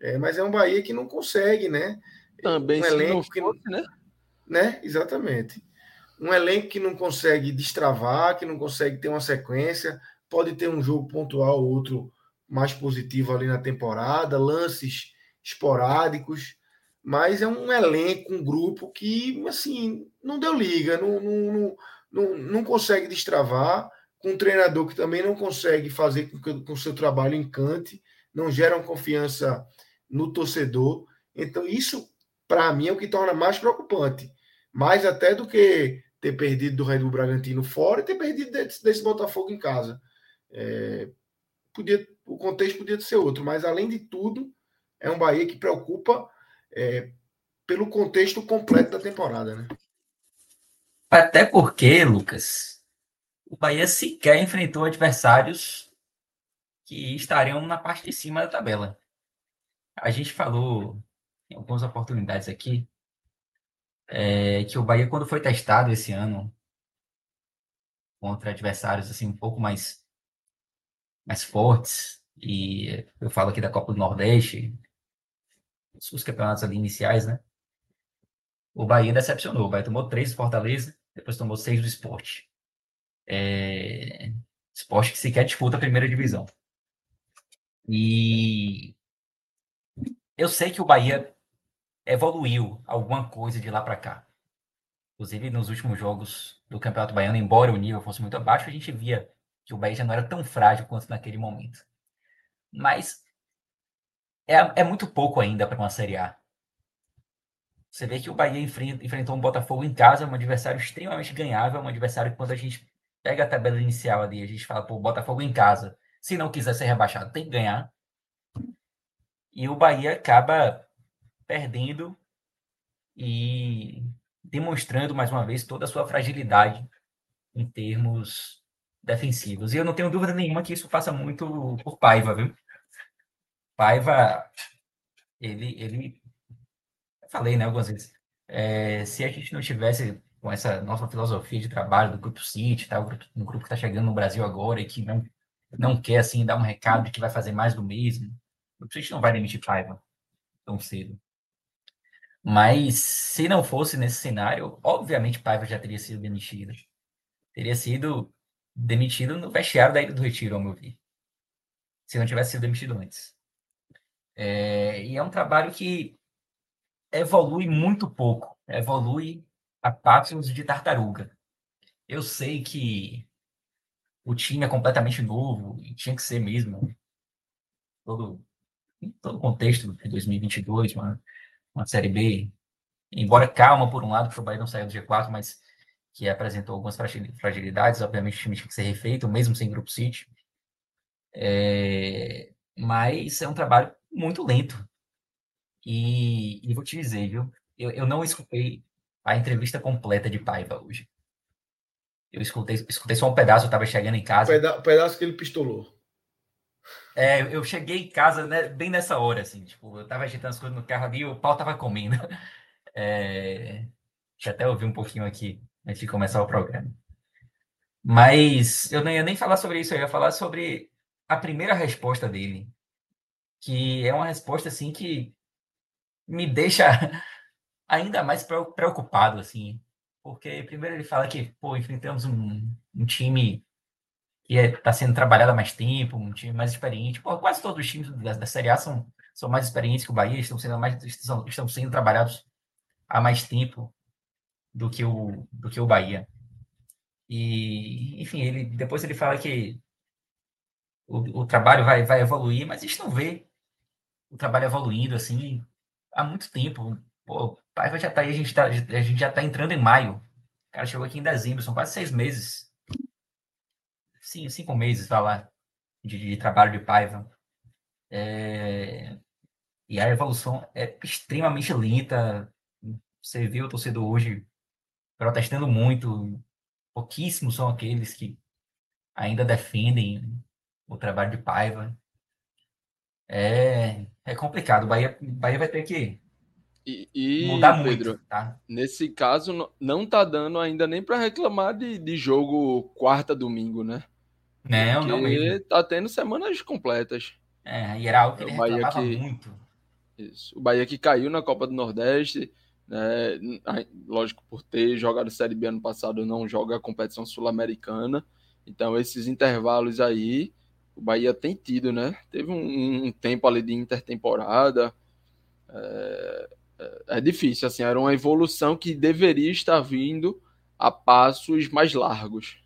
É, mas é um Bahia que não consegue, né? Também um elenco que fosse, né? né? Exatamente. Um elenco que não consegue destravar, que não consegue ter uma sequência, pode ter um jogo pontual ou outro mais positivo ali na temporada, lances esporádicos, mas é um elenco, um grupo que, assim, não deu liga, não, não, não, não consegue destravar, com um treinador que também não consegue fazer com o seu trabalho encante, não gera uma confiança no torcedor. Então, isso, para mim, é o que torna mais preocupante. Mais até do que ter perdido do Red Bull Bragantino fora e ter perdido desse, desse Botafogo em casa. É, podia, o contexto podia ser outro, mas além de tudo, é um Bahia que preocupa é, pelo contexto completo da temporada, né? Até porque, Lucas, o Bahia sequer enfrentou adversários que estariam na parte de cima da tabela. A gente falou em algumas oportunidades aqui é, que o Bahia, quando foi testado esse ano contra adversários assim um pouco mais mais fortes, e eu falo aqui da Copa do Nordeste, os campeonatos ali iniciais, né? O Bahia decepcionou. O Bahia tomou três do Fortaleza, depois tomou seis do esporte. É... Esporte que sequer disputa a primeira divisão. E eu sei que o Bahia evoluiu alguma coisa de lá para cá. Inclusive, nos últimos jogos do Campeonato Baiano, embora o nível fosse muito abaixo, a gente via que o Bahia já não era tão frágil quanto naquele momento. Mas é, é muito pouco ainda para uma Série A. Você vê que o Bahia enfrentou um Botafogo em casa, um adversário extremamente ganhável, um adversário que quando a gente pega a tabela inicial ali, a gente fala, pô, Botafogo em casa, se não quiser ser rebaixado, tem que ganhar. E o Bahia acaba perdendo e demonstrando mais uma vez toda a sua fragilidade em termos defensivos. E eu não tenho dúvida nenhuma que isso passa muito por Paiva, viu? Paiva, ele, ele, falei, né, algumas vezes, é, se a gente não tivesse com essa nossa filosofia de trabalho do Grupo City, tá? um grupo que está chegando no Brasil agora e que não, não quer, assim, dar um recado de que vai fazer mais do mesmo. O Grupo City não vai demitir Paiva tão cedo. Mas se não fosse nesse cenário, obviamente Paiva já teria sido demitido. Teria sido demitido no vestiário da Ilha do Retiro, ao meu ver. Se não tivesse sido demitido antes. É, e é um trabalho que evolui muito pouco. Evolui a passos de tartaruga. Eu sei que o time é completamente novo e tinha que ser mesmo. Todo, todo o contexto de 2022, uma, uma Série B, embora calma por um lado, porque o Bahia não saiu do G4, mas que apresentou algumas fragilidades, obviamente o time tinha que ser refeito, mesmo sem Grupo City. É, mas é um trabalho muito lento. E, e vou te dizer, viu? Eu, eu não escutei a entrevista completa de Paiva hoje. Eu escutei, escutei só um pedaço, eu estava chegando em casa. O pedaço que ele pistolou. É, eu cheguei em casa né, bem nessa hora, assim, tipo, eu estava agitando as coisas no carro ali e o pau estava comendo. É, deixa eu até ouvir um pouquinho aqui antes de começar o programa. Mas eu não ia nem falar sobre isso, eu ia falar sobre a primeira resposta dele, que é uma resposta assim que me deixa ainda mais preocupado, assim, porque primeiro ele fala que, pô, enfrentamos um, um time que está é, tá sendo trabalhado há mais tempo, um time mais experiente. Pô, quase todos os times da, da Série A são, são mais experientes que o Bahia, estão sendo mais estão, estão sendo trabalhados há mais tempo do que o do que o Bahia. E, enfim, ele depois ele fala que o, o trabalho vai, vai evoluir, mas a gente não vê o trabalho evoluindo assim há muito tempo. Pô, Paiva já tá aí, a gente, tá, a gente já tá entrando em maio. O cara chegou aqui em dezembro, são quase seis meses. Sim, cinco meses, vai lá, de, de trabalho de Paiva. É... E a evolução é extremamente lenta. Você viu o torcedor hoje protestando muito. Pouquíssimos são aqueles que ainda defendem o trabalho de Paiva. É, é complicado. O Bahia, Bahia vai ter que e, e mudar Pedro, muito, tá? Nesse caso, não tá dando ainda nem para reclamar de, de jogo quarta domingo, né? Não, Porque não mesmo. Tá tendo semanas completas. É, e era algo que ele o Bahia que, muito. Isso. O Bahia que caiu na Copa do Nordeste, né? Lógico, por ter jogado Série B ano passado, não joga a competição sul-americana. Então, esses intervalos aí, o Bahia tem tido, né? Teve um, um tempo ali de intertemporada. É, é, é difícil, assim, era uma evolução que deveria estar vindo a passos mais largos.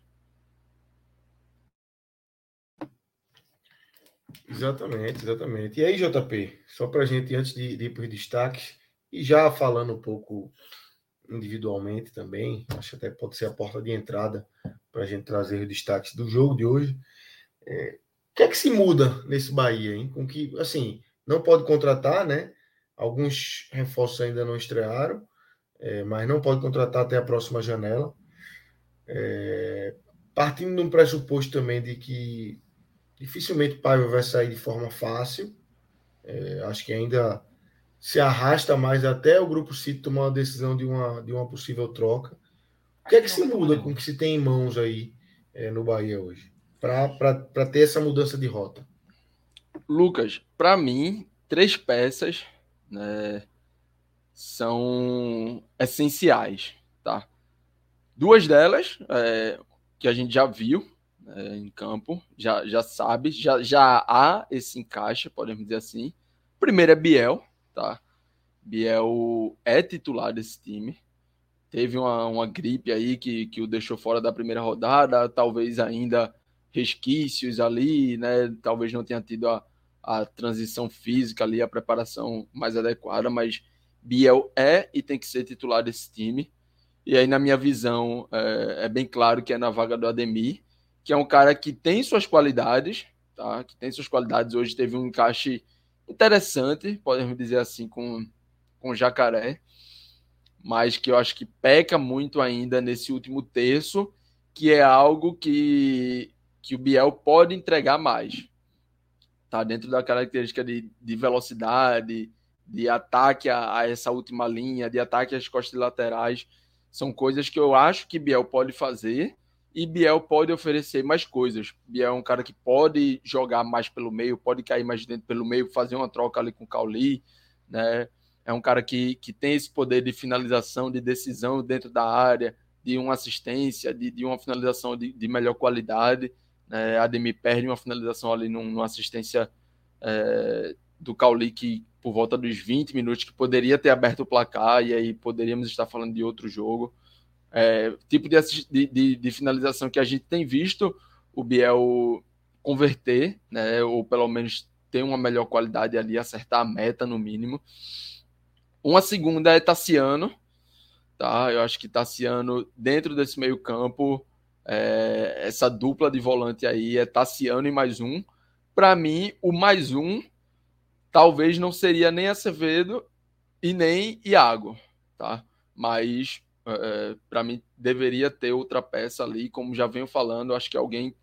Exatamente, exatamente. E aí, JP, só para a gente, antes de, de ir para os destaques, e já falando um pouco individualmente também, acho que até pode ser a porta de entrada para a gente trazer os destaques do jogo de hoje. É, que é que se muda nesse Bahia, hein? Com que, assim, não pode contratar, né? Alguns reforços ainda não estrearam, é, mas não pode contratar até a próxima janela. É, partindo de um pressuposto também de que dificilmente o Paiva vai sair de forma fácil. É, acho que ainda se arrasta mais até o grupo City tomar uma decisão de uma, de uma possível troca. O que é que se muda com o que se tem em mãos aí é, no Bahia hoje? Para ter essa mudança de rota? Lucas, para mim, três peças né, são essenciais, tá? Duas delas, é, que a gente já viu é, em campo, já, já sabe, já, já há esse encaixe, podemos dizer assim. Primeiro é Biel, tá? Biel é titular desse time. Teve uma, uma gripe aí que, que o deixou fora da primeira rodada, talvez ainda resquícios ali, né? Talvez não tenha tido a, a transição física ali, a preparação mais adequada, mas Biel é e tem que ser titular desse time. E aí, na minha visão, é, é, bem claro que é na vaga do Ademir, que é um cara que tem suas qualidades, tá? Que tem suas qualidades. Hoje teve um encaixe interessante, podemos dizer assim, com, com Jacaré, mas que eu acho que peca muito ainda nesse último terço, que é algo que, que o Biel pode entregar mais tá dentro da característica de, de velocidade, de ataque a, a, essa última linha, de ataque às costas laterais. São coisas que eu acho que Biel pode fazer e Biel pode oferecer mais coisas. Biel é um cara que pode jogar mais pelo meio, pode cair mais dentro pelo meio, fazer uma troca ali com o Cauli, né? É um cara que, que tem esse poder de finalização, de decisão dentro da área, de uma assistência, de, de uma finalização de, de melhor qualidade. Né? Ademir perde uma finalização ali num, numa assistência é, do Cauli que por volta dos 20 minutos que poderia ter aberto o placar e aí poderíamos estar falando de outro jogo é, tipo de, de, de, finalização que a gente tem visto o Biel converter, né, ou pelo menos ter uma melhor qualidade ali, acertar a meta no mínimo. Uma segunda é Tassiano, tá? Eu acho que Tassiano, dentro desse meio campo, é, essa dupla de volante aí é Tassiano e mais um. Para mim, o mais um talvez não seria nem Acevedo e nem Iago, tá? Mas é, para mim, deveria ter outra peça ali, como já venho falando, acho que alguém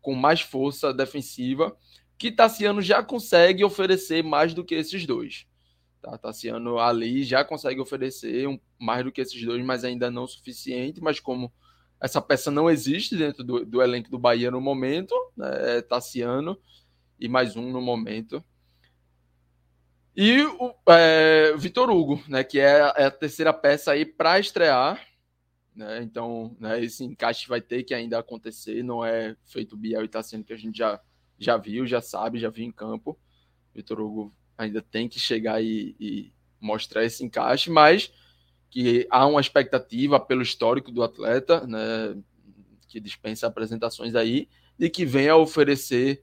com mais força defensiva, que Tassiano já consegue oferecer mais do que esses dois. Tá? Tassiano ali já consegue oferecer um, mais do que esses dois, mas ainda não o suficiente. Mas como essa peça não existe dentro do, do elenco do Bahia no momento, né? é Tassiano e mais um no momento. E o é, Vitor Hugo, né, que é, é a terceira peça aí para estrear. Né, então, né, esse encaixe vai ter que ainda acontecer. Não é feito Biel e Tassiano que a gente já, já viu, já sabe, já viu em campo. Vitor Hugo ainda tem que chegar e, e mostrar esse encaixe, mas que há uma expectativa pelo histórico do atleta, né, que dispensa apresentações aí, de que venha oferecer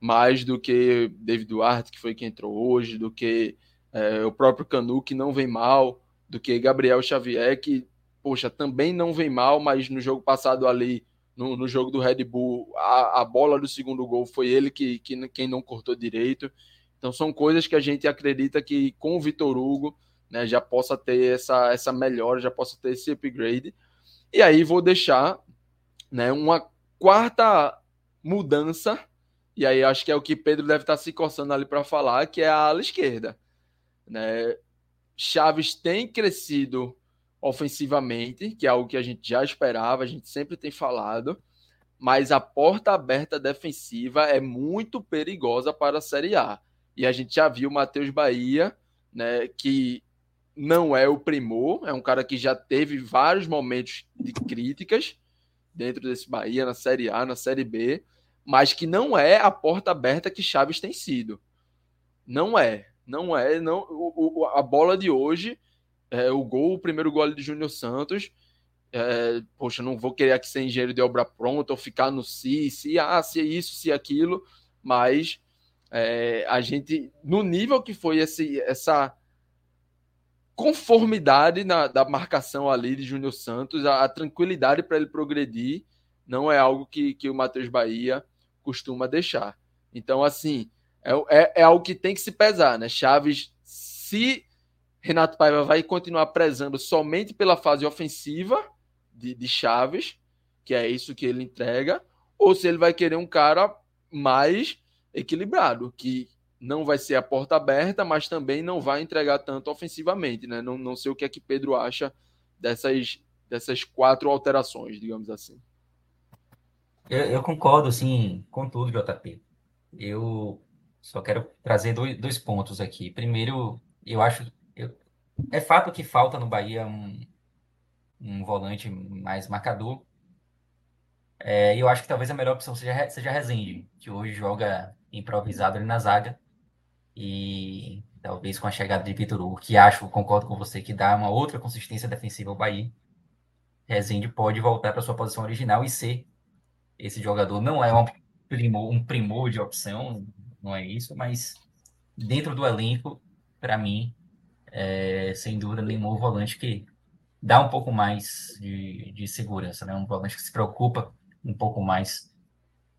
mais do que David Duarte, que foi quem entrou hoje, do que é, o próprio Canu, que não vem mal, do que Gabriel Xavier, que, poxa, também não vem mal, mas no jogo passado ali, no, no jogo do Red Bull, a, a, bola do segundo gol foi ele que, que quem não cortou direito. Então são coisas que a gente acredita que com o Vitor Hugo né, já possa ter essa, essa melhora, já possa ter esse upgrade. E aí vou deixar né, uma quarta mudança e aí acho que é o que Pedro deve estar se coçando ali para falar, que é a ala esquerda. Né? Chaves tem crescido ofensivamente, que é algo que a gente já esperava, a gente sempre tem falado, mas a porta aberta defensiva é muito perigosa para a Série A. E a gente já viu o Matheus Bahia, né, que não é o primor, é um cara que já teve vários momentos de críticas dentro desse Bahia, na Série A, na Série B, mas que não é a porta aberta que Chaves tem sido. Não é, não é, não. O, o, a bola de hoje, é, o gol, o primeiro gol de Júnior Santos. É, poxa, não vou querer aqui ser engenheiro de obra pronta ou ficar no si, se, ah, se é isso, se é aquilo, mas é, a gente, no nível que foi esse, essa conformidade na, da marcação ali de Júnior Santos, a, a tranquilidade para ele progredir, não é algo que, que o Matheus Bahia costuma deixar. Então, assim, é, é, é algo que tem que se pesar, né? Chaves, se Renato Paiva vai continuar prezando somente pela fase ofensiva de, de Chaves, que é isso que ele entrega, ou se ele vai querer um cara mais equilibrado, que não vai ser a porta aberta, mas também não vai entregar tanto ofensivamente, né? Não, não sei o que é que Pedro acha dessas, dessas quatro alterações, digamos assim. Eu, eu, concordo, assim, com tudo, JP. Eu só quero trazer dois, dois pontos aqui. Primeiro, eu acho. Eu, é fato que falta no Bahia um, um volante mais marcador. É, eu acho que talvez a melhor opção seja, seja Rezende, que hoje joga improvisado ali na zaga. E talvez com a chegada de Vitor Hugo, que acho, concordo com você, que dá uma outra consistência defensiva ao Bahia. Rezende pode voltar para sua posição original e ser esse jogador não é um primor, um primor de opção, não é isso, mas dentro do elenco, para mim, é, sem dúvida nenhuma, o volante que dá um pouco mais de, de segurança, né? Um volante que se preocupa um pouco mais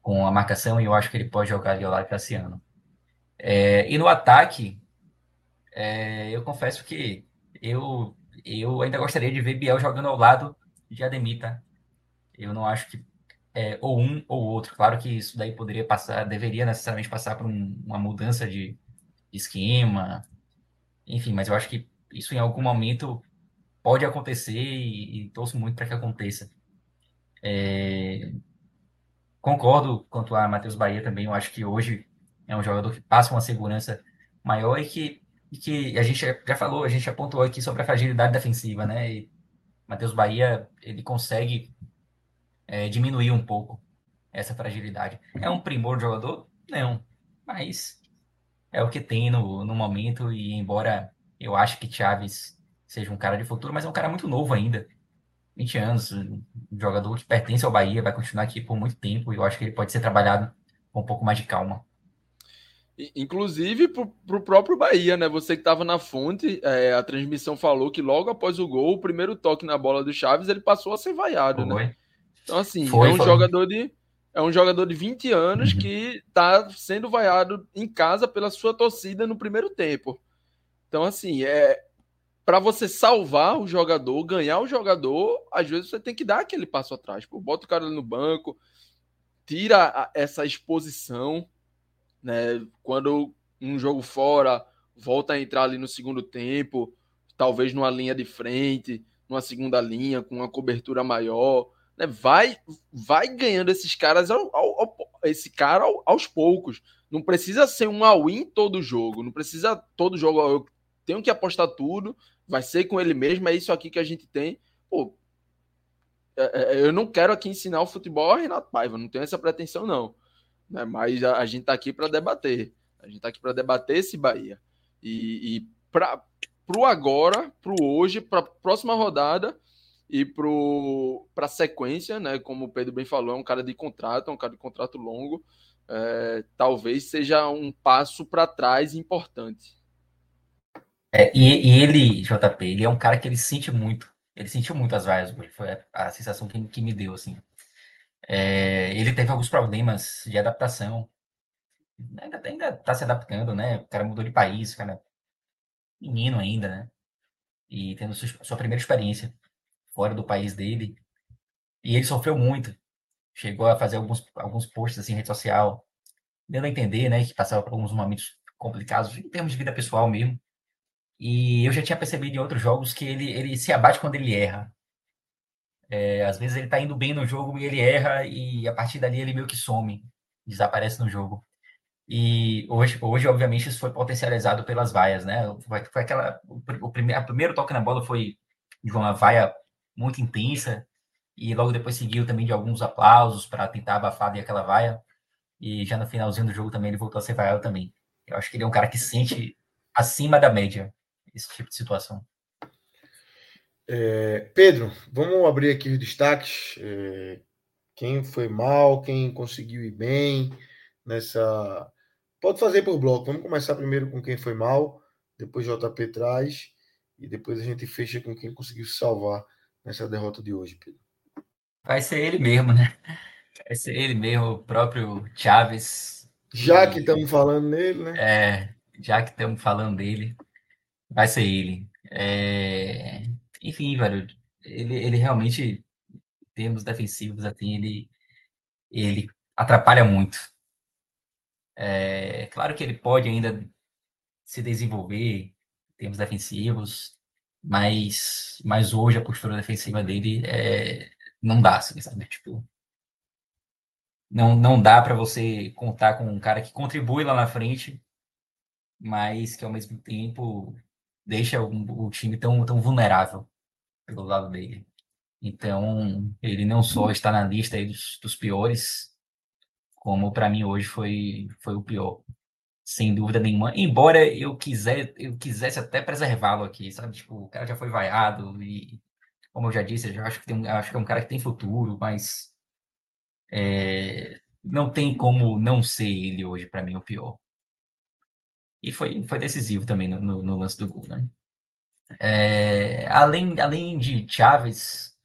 com a marcação e eu acho que ele pode jogar ali ao lado Cassiano. É, e no ataque, é, eu confesso que eu, eu ainda gostaria de ver Biel jogando ao lado de Ademir, tá? Eu não acho que é, ou um ou outro. Claro que isso daí poderia passar, deveria necessariamente passar por um, uma mudança de esquema, enfim, mas eu acho que isso em algum momento pode acontecer e, e torço muito para que aconteça. É, concordo quanto a Matheus Bahia também. Eu acho que hoje é um jogador que passa uma segurança maior e que, e que a gente já falou, a gente apontou aqui sobre a fragilidade defensiva, né? E Matheus Bahia ele consegue é, diminuir um pouco essa fragilidade. É um primor de jogador? Não, mas é o que tem no, no momento e embora eu acho que Chaves seja um cara de futuro, mas é um cara muito novo ainda. 20 anos, um jogador que pertence ao Bahia, vai continuar aqui por muito tempo e eu acho que ele pode ser trabalhado com um pouco mais de calma. Inclusive para o próprio Bahia, né? Você que estava na fonte, é, a transmissão falou que logo após o gol, o primeiro toque na bola do Chaves, ele passou a ser vaiado, né? foi. né? Então, assim, foi, é um foi. jogador de. É um jogador de 20 anos uhum. que está sendo vaiado em casa pela sua torcida no primeiro tempo. Então, assim, é para você salvar o jogador, ganhar o jogador, às vezes você tem que dar aquele passo atrás. Pô, bota o cara no banco, tira essa exposição, né? Quando um jogo fora volta a entrar ali no segundo tempo, talvez numa linha de frente, numa segunda linha, com uma cobertura maior, né? Vai, vai ganhando esses caras, ao, ao, ao esse cara aos poucos. Não precisa ser um all-in todo jogo, não precisa todo jogo. Eu tenho que apostar tudo, vai ser com ele mesmo, é isso aqui que a gente tem. Pô, é, é, eu não quero aqui ensinar o futebol a Renato Paiva, não tenho essa pretensão, não. Né? Mas a, a gente está aqui para debater. A gente está aqui para debater esse Bahia. E, e para o agora, para o hoje, para a próxima rodada e para a sequência, né? Como o Pedro bem falou, é um cara de contrato, é um cara de contrato longo. É, talvez seja um passo para trás importante. É, e, e, ele, JP, ele é um cara que ele sente muito. Ele sentiu muito as vaias Foi a, a sensação que, que me deu, assim. É, ele teve alguns problemas de adaptação. Ainda, ainda tá se adaptando, né? O cara mudou de país, cara menino ainda, né? E tendo sua, sua primeira experiência fora do país dele. E ele sofreu muito. Chegou a fazer alguns, alguns posts assim, em rede social, dando a entender, né, que passava por alguns momentos complicados em termos de vida pessoal mesmo. E eu já tinha percebido em outros jogos que ele, ele se abate quando ele erra. É, às vezes ele tá indo bem no jogo e ele erra, e a partir dali ele meio que some, desaparece no jogo. E hoje, hoje obviamente, isso foi potencializado pelas vaias, né? Foi, aquela. O, o, primeiro, o primeiro toque na bola foi de uma vaia muito intensa, e logo depois seguiu também de alguns aplausos para tentar abafar ali aquela vaia. E já no finalzinho do jogo também ele voltou a ser vaiado também. Eu acho que ele é um cara que sente acima da média esse tipo de situação. É, Pedro, vamos abrir aqui os destaques. É, quem foi mal, quem conseguiu ir bem nessa. Pode fazer por bloco. Vamos começar primeiro com quem foi mal, depois JP traz e depois a gente fecha com quem conseguiu se salvar nessa derrota de hoje, Pedro. Vai ser ele mesmo, né? Vai ser ele mesmo, o próprio Chaves. Já que estamos falando nele, né? É, já que estamos falando dele, vai ser ele. É enfim, velho, ele, ele realmente, em termos defensivos, assim, ele, ele atrapalha muito. É, claro que ele pode ainda se desenvolver em termos defensivos, mas, mas hoje a postura defensiva dele é, não dá, assim, sabe? Tipo, não, não dá para você contar com um cara que contribui lá na frente, mas que ao mesmo tempo deixa o, o time tão, tão vulnerável pelo lado dele. Então, ele não só está na lista dos, dos piores, como para mim hoje foi, foi o pior. Sem dúvida nenhuma. Embora eu, quiser, eu quisesse até preservá-lo aqui, sabe? Tipo, o cara já foi vaiado e, como eu já disse, eu já acho que, tem acho que é um cara que tem futuro, mas é, não tem como não ser ele hoje, para mim, o pior. E foi, foi decisivo também no, no, lance do gol, né? É, além, além de Chaves,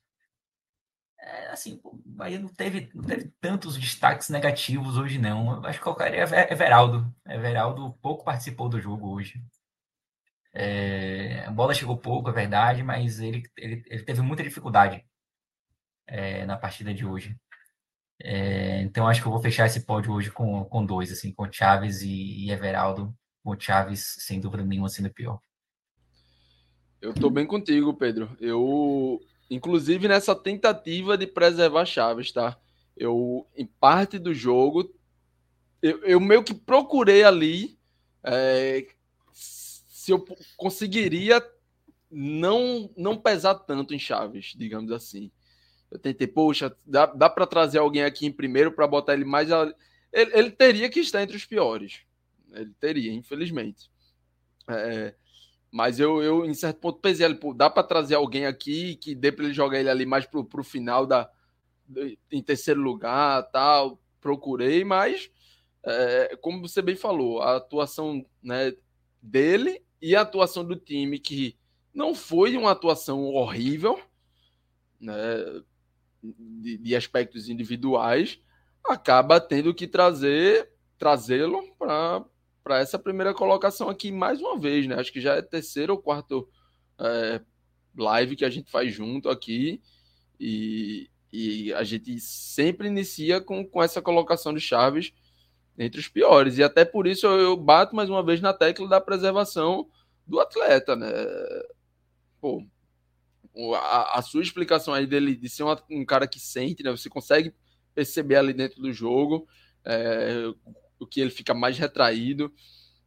é, assim, o Bahia não teve, não teve tantos destaques negativos hoje, não. Eu acho que qualquer é Everaldo. Everaldo pouco participou do jogo hoje. É, a bola chegou pouco, é verdade, mas ele, ele, ele teve muita dificuldade é, na partida de hoje. É, então acho que eu vou fechar esse pódio hoje com, com dois, assim, com Chaves e, e Everaldo. Com Chaves, sem dúvida nenhuma, sendo pior. Eu tô bem contigo, Pedro. Eu, inclusive nessa tentativa de preservar Chaves, tá? Eu, em parte do jogo, eu, eu meio que procurei ali é, se eu conseguiria não não pesar tanto em Chaves, digamos assim. Eu tentei, poxa, dá, dá para trazer alguém aqui em primeiro para botar ele mais. Ele, ele, teria que estar entre os piores. Ele teria, infelizmente. É, mas eu, eu, em certo ponto, pesei ele, pô, dá para trazer alguém aqui que dê para ele jogar ele ali mais pro, pro final da. em terceiro lugar tal. Procurei, mas é, como você bem falou, a atuação né, dele e a atuação do time, que não foi uma atuação horrível, né, de, de aspectos individuais, acaba tendo que trazer trazê-lo para essa primeira colocação aqui mais uma vez, né? Acho que já é terceiro ou quarto é, live que a gente faz junto aqui e, e a gente sempre inicia com, com essa colocação de Chaves entre os piores. E até por isso eu, bato mais uma vez na tecla da preservação do atleta, né? Pô, a, a sua explicação aí dele de ser uma, um cara que sente, né? Você consegue perceber ali dentro do jogo é, o que ele fica mais retraído.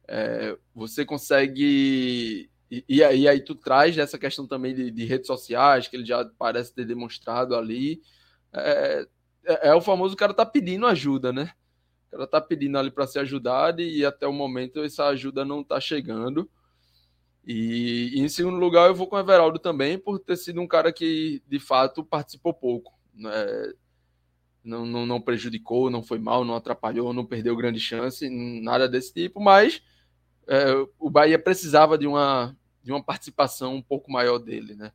É, você consegue. E, e, aí, e aí tu traz essa questão também de, de, redes sociais, que ele já parece ter demonstrado ali. É, é, é o famoso cara tá pedindo ajuda, né? ela está pedindo ali para ser ajudada e até o momento essa ajuda não está chegando. E, e, em segundo lugar, eu vou com o Everaldo também, por ter sido um cara que de fato participou pouco. Né? Não, não, não, prejudicou, não foi mal, não atrapalhou, não perdeu grande chance, nada desse tipo, mas é, o Bahia precisava de uma, de uma participação um pouco maior dele, né?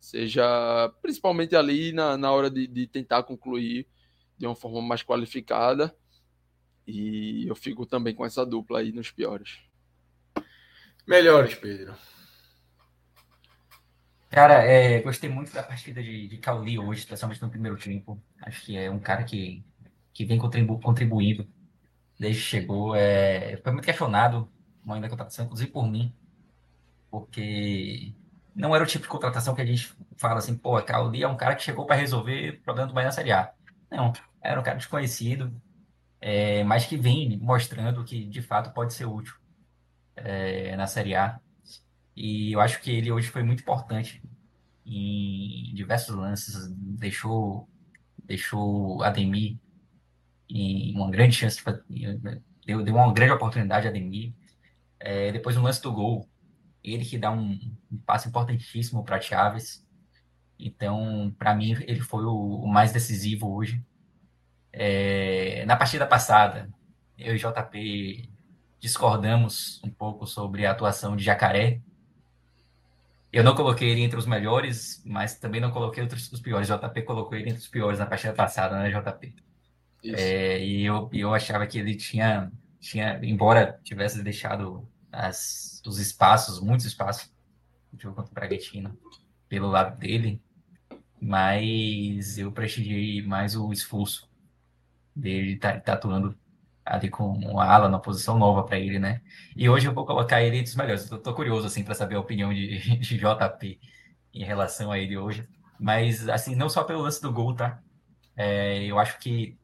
Seja principalmente ali na, na hora de, de tentar concluir de uma forma mais qualificada e eu fico também com essa dupla aí nos piores. Melhores, Pedro. Cara, é, gostei muito da partida de, de Cauli hoje, especialmente no primeiro tempo. Acho que é um cara que, que vem contribu contribuindo desde que chegou. É, foi muito questionado ainda a contratação, inclusive por mim, porque não era o tipo de contratação que a gente fala assim, pô, Cauli é um cara que chegou para resolver o problema do Bahia na Série A. Não, era um cara desconhecido, é, mas que vem mostrando que de fato pode ser útil é, na Série A. E eu acho que ele hoje foi muito importante em diversos lances, deixou deixou Ademir em uma grande chance, de, deu, deu uma grande oportunidade a Ademir. É, depois no lance do gol, ele que dá um, um passo importantíssimo para Chaves. Então, para mim, ele foi o, o mais decisivo hoje. É, na partida passada, eu e JP discordamos um pouco sobre a atuação de Jacaré. Eu não coloquei ele entre os melhores, mas também não coloquei entre os piores. JP colocou ele entre os piores na partida passada, né, JP? É, e eu, eu achava que ele tinha, tinha embora tivesse deixado as, os espaços, muitos espaços, no jogo contra o Bragantino, pelo lado dele, mas eu prestigiei mais o esforço dele tá, tá atuando ali com uma ala na posição nova para ele, né? E hoje eu vou colocar ele entre os melhores. Eu tô curioso assim para saber a opinião de, de JP em relação a ele hoje, mas assim não só pelo lance do gol, tá? É, eu acho que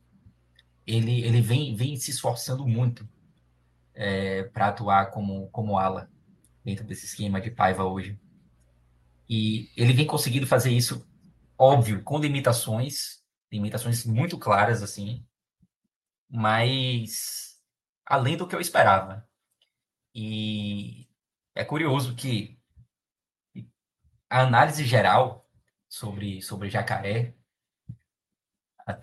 ele ele vem vem se esforçando muito é, para atuar como como ala dentro desse esquema de Paiva hoje. E ele vem conseguindo fazer isso, óbvio, com limitações, limitações muito claras assim, mas além do que eu esperava. E é curioso que a análise geral sobre, sobre Jacaré,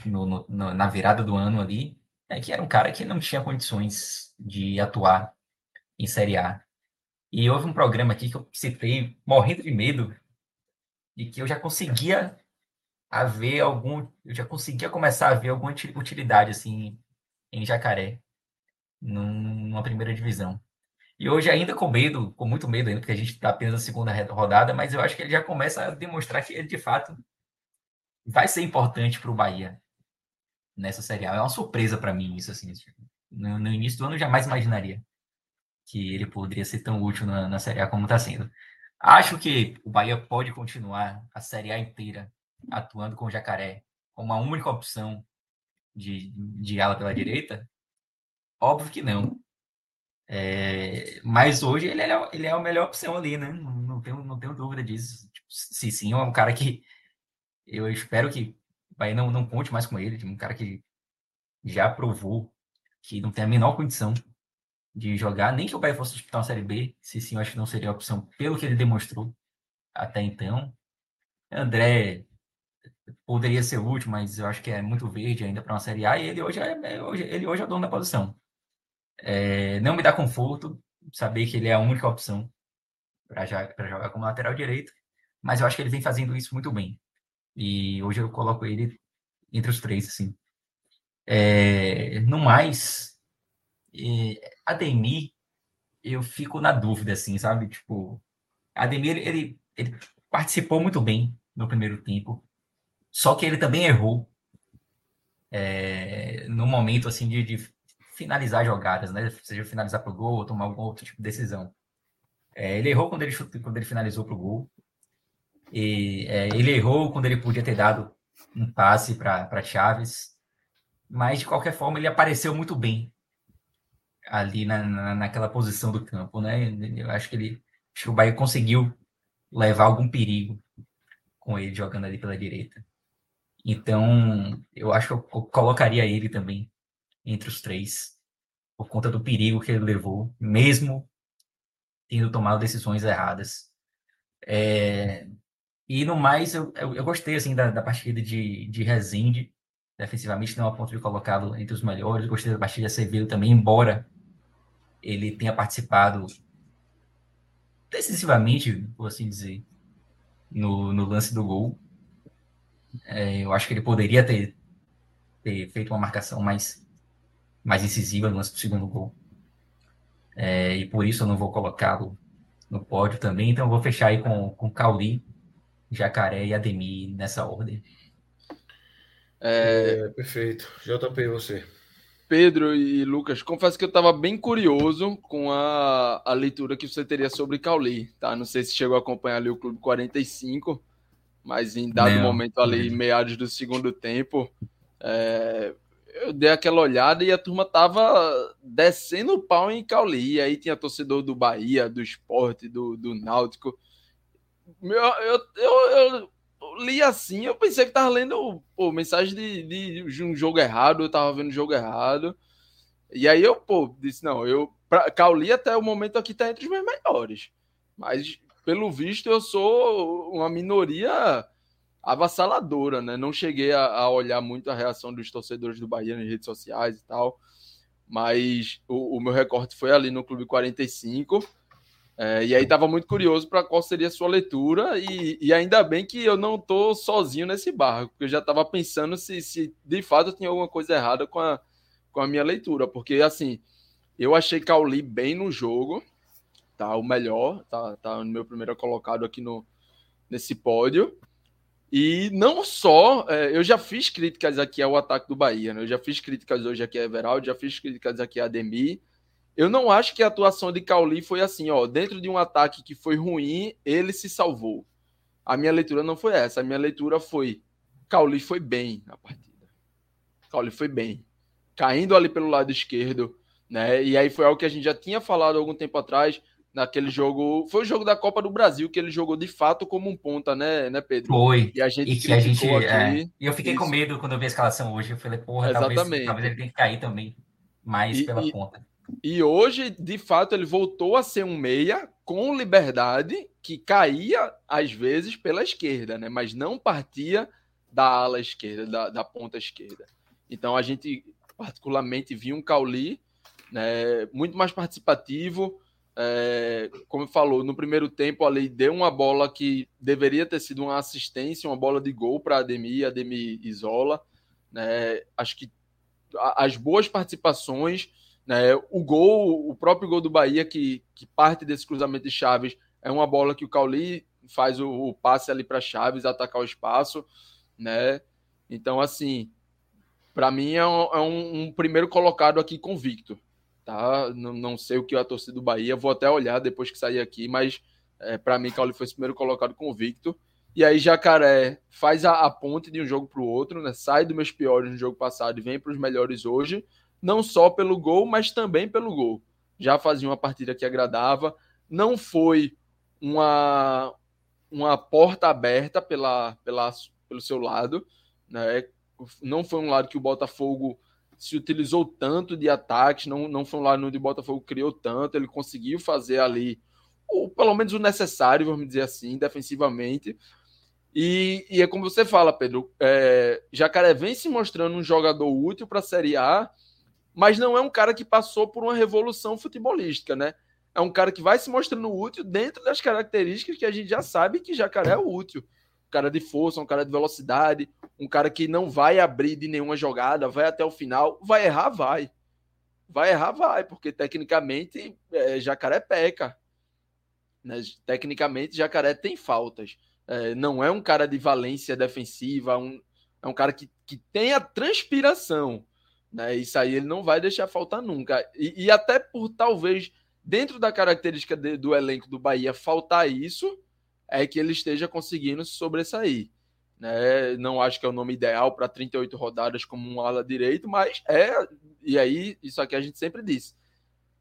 no, no, na virada do ano ali, é que era um cara que não tinha condições de atuar em Série A. E houve um programa aqui que eu citei morrendo de medo de que eu já conseguia haver algum, eu já conseguia começar a ver alguma utilidade assim em Jacaré, numa primeira divisão. E hoje ainda com medo, com muito medo ainda, porque a gente está apenas na segunda rodada, mas eu acho que ele já começa a demonstrar que ele de fato vai ser importante para o Bahia nessa Série A. É uma surpresa para mim isso assim. No, no, início do ano eu jamais imaginaria que ele poderia ser tão útil na, na Série A como está sendo. Acho que o Bahia pode continuar a Série A inteira atuando com o Jacaré como a única opção de, de ala pela direita? Óbvio que não. É, mas hoje ele é, ele é a melhor opção ali, né? Não, tenho, não tenho dúvida disso. Tipo, se sim, é um cara que eu espero que Bahia não, não conte mais com ele. Tipo, um cara que já provou que não tem a menor condição de jogar, nem que o Bahia fosse disputar uma Série B, se sim, eu acho que não seria a opção pelo que ele demonstrou até então. André poderia ser útil, mas eu acho que é muito verde ainda para uma Série A, e ele hoje é, é ele hoje é o dono da posição. É, não me dá conforto saber que ele é a única opção para jogar como lateral direito, mas eu acho que ele vem fazendo isso muito bem. E hoje eu coloco ele entre os três, assim. É, no mais, é, Ademir, eu fico na dúvida, assim, sabe? Tipo, Ademir, ele, ele participou muito bem no primeiro tempo, só que ele também errou é, no momento, assim, de, de, finalizar jogadas, né? Seja finalizar para o gol ou tomar algum outro tipo de decisão. É, ele errou quando ele, quando ele finalizou para o gol. E, é, ele errou quando ele podia ter dado um passe para Chaves mas de qualquer forma ele apareceu muito bem ali na, na, naquela posição do campo, né? Eu acho que ele, acho que o Bahia conseguiu levar algum perigo com ele jogando ali pela direita. Então, eu acho que eu colocaria ele também entre os três, por conta do perigo que ele levou, mesmo tendo tomado decisões erradas. É... E no mais, eu, eu, eu, gostei assim da, da partida de, de Rezende defensivamente não a ponto de colocá-lo entre os melhores. Gostei da partida de Acevedo também, embora ele tenha participado decisivamente, por assim dizer, no, no lance do gol. É, eu acho que ele poderia ter, ter feito uma marcação mais, mais incisiva no lance do segundo gol. É, e por isso eu não vou colocá-lo no pódio também. Então eu vou fechar aí com, com Cauli, Jacaré e Ademir nessa ordem. É... é... perfeito. JP, você. Pedro e Lucas, confesso que eu estava bem curioso com a, a leitura que você teria sobre Cauli, tá? Não sei se chegou a acompanhar ali o Clube 45, mas em dado não, momento ali, não. meados do segundo tempo, é, eu dei aquela olhada e a turma tava descendo o pau em Cauli. E aí tinha torcedor do Bahia, do Esporte, do, do Náutico. Eu, eu, eu, eu li assim, eu pensei que tava lendo pô, mensagem de, de um jogo errado, eu tava vendo jogo errado. E aí eu, pô, disse, não, eu. Cauli até o momento aqui tá entre os meus melhores. Mas, pelo visto, eu sou uma minoria avassaladora, né? Não cheguei a, a olhar muito a reação dos torcedores do Bahia nas redes sociais e tal. Mas o, o meu recorte foi ali no Clube 45. É, e aí estava muito curioso para qual seria a sua leitura, e, e ainda bem que eu não estou sozinho nesse barco, porque eu já estava pensando se, se de fato tinha alguma coisa errada com a, com a minha leitura, porque assim, eu achei Cauli bem no jogo, tá? O melhor, tá, tá no meu primeiro colocado aqui no, nesse pódio. E não só, é, eu já fiz críticas aqui ao ataque do Bahia, né? Eu já fiz críticas hoje aqui a Everaldo, já fiz críticas aqui a Ademir. Eu não acho que a atuação de Cauli foi assim, ó, dentro de um ataque que foi ruim, ele se salvou. A minha leitura não foi essa. A minha leitura foi Cauli foi bem na partida. Cauli foi bem. Caindo ali pelo lado esquerdo, né? E aí foi algo que a gente já tinha falado algum tempo atrás, naquele jogo. Foi o jogo da Copa do Brasil que ele jogou de fato como um ponta, né, né Pedro? Foi. E a gente e que a gente, aqui. É... E eu fiquei Isso. com medo quando eu vi a escalação hoje. Eu falei, porra, Exatamente. talvez, talvez ele tenha que cair também mais e, pela e, ponta. E hoje, de fato, ele voltou a ser um meia com liberdade, que caía às vezes pela esquerda, né? mas não partia da ala esquerda, da, da ponta esquerda. Então a gente particularmente viu um Cauli né, muito mais participativo. É, como falou, no primeiro tempo ali deu uma bola que deveria ter sido uma assistência, uma bola de gol para Ademir, Ademir isola. Né, acho que as boas participações né? O gol, o próprio gol do Bahia, que, que parte desse cruzamento de Chaves, é uma bola que o Cauli faz o, o passe ali para Chaves atacar o espaço, né? Então, assim, para mim é, um, é um, primeiro colocado aqui convicto, tá? Não, não sei o que a torcida do Bahia, vou até olhar depois que sair aqui, mas É, para mim, Cauli foi o primeiro colocado convicto. E aí Jacaré faz a, a ponte de um jogo para o outro, né? Sai dos meus piores no jogo passado e vem para os melhores hoje, não só pelo gol, mas também pelo gol. Já fazia uma partida que agradava, não foi uma uma porta aberta pela, pela pelo seu lado, né? Não foi um lado que o Botafogo se utilizou tanto de ataques, não, não foi um lado onde o Botafogo criou tanto, ele conseguiu fazer ali, ou pelo menos o necessário, vamos dizer assim, defensivamente, e, e é como você fala, Pedro, é, Jacaré vem se mostrando um jogador útil para a Série A, mas não é um cara que passou por uma revolução futebolística, né? É um cara que vai se mostrando útil dentro das características que a gente já sabe que Jacaré é útil. Cara de força, um cara de velocidade, um cara que não vai abrir de nenhuma jogada, vai até o final, vai errar, vai. Vai errar, vai, porque tecnicamente é, Jacaré peca. Né? Tecnicamente, Jacaré tem faltas. É, não é um cara de valência defensiva, um, é um cara que, que tem a transpiração. Né? Isso aí ele não vai deixar faltar nunca. E, e até por talvez, dentro da característica de, do elenco do Bahia, faltar isso, é que ele esteja conseguindo se sobressair. Né? Não acho que é o nome ideal para 38 rodadas como um ala direito, mas é. E aí, isso aqui a gente sempre disse.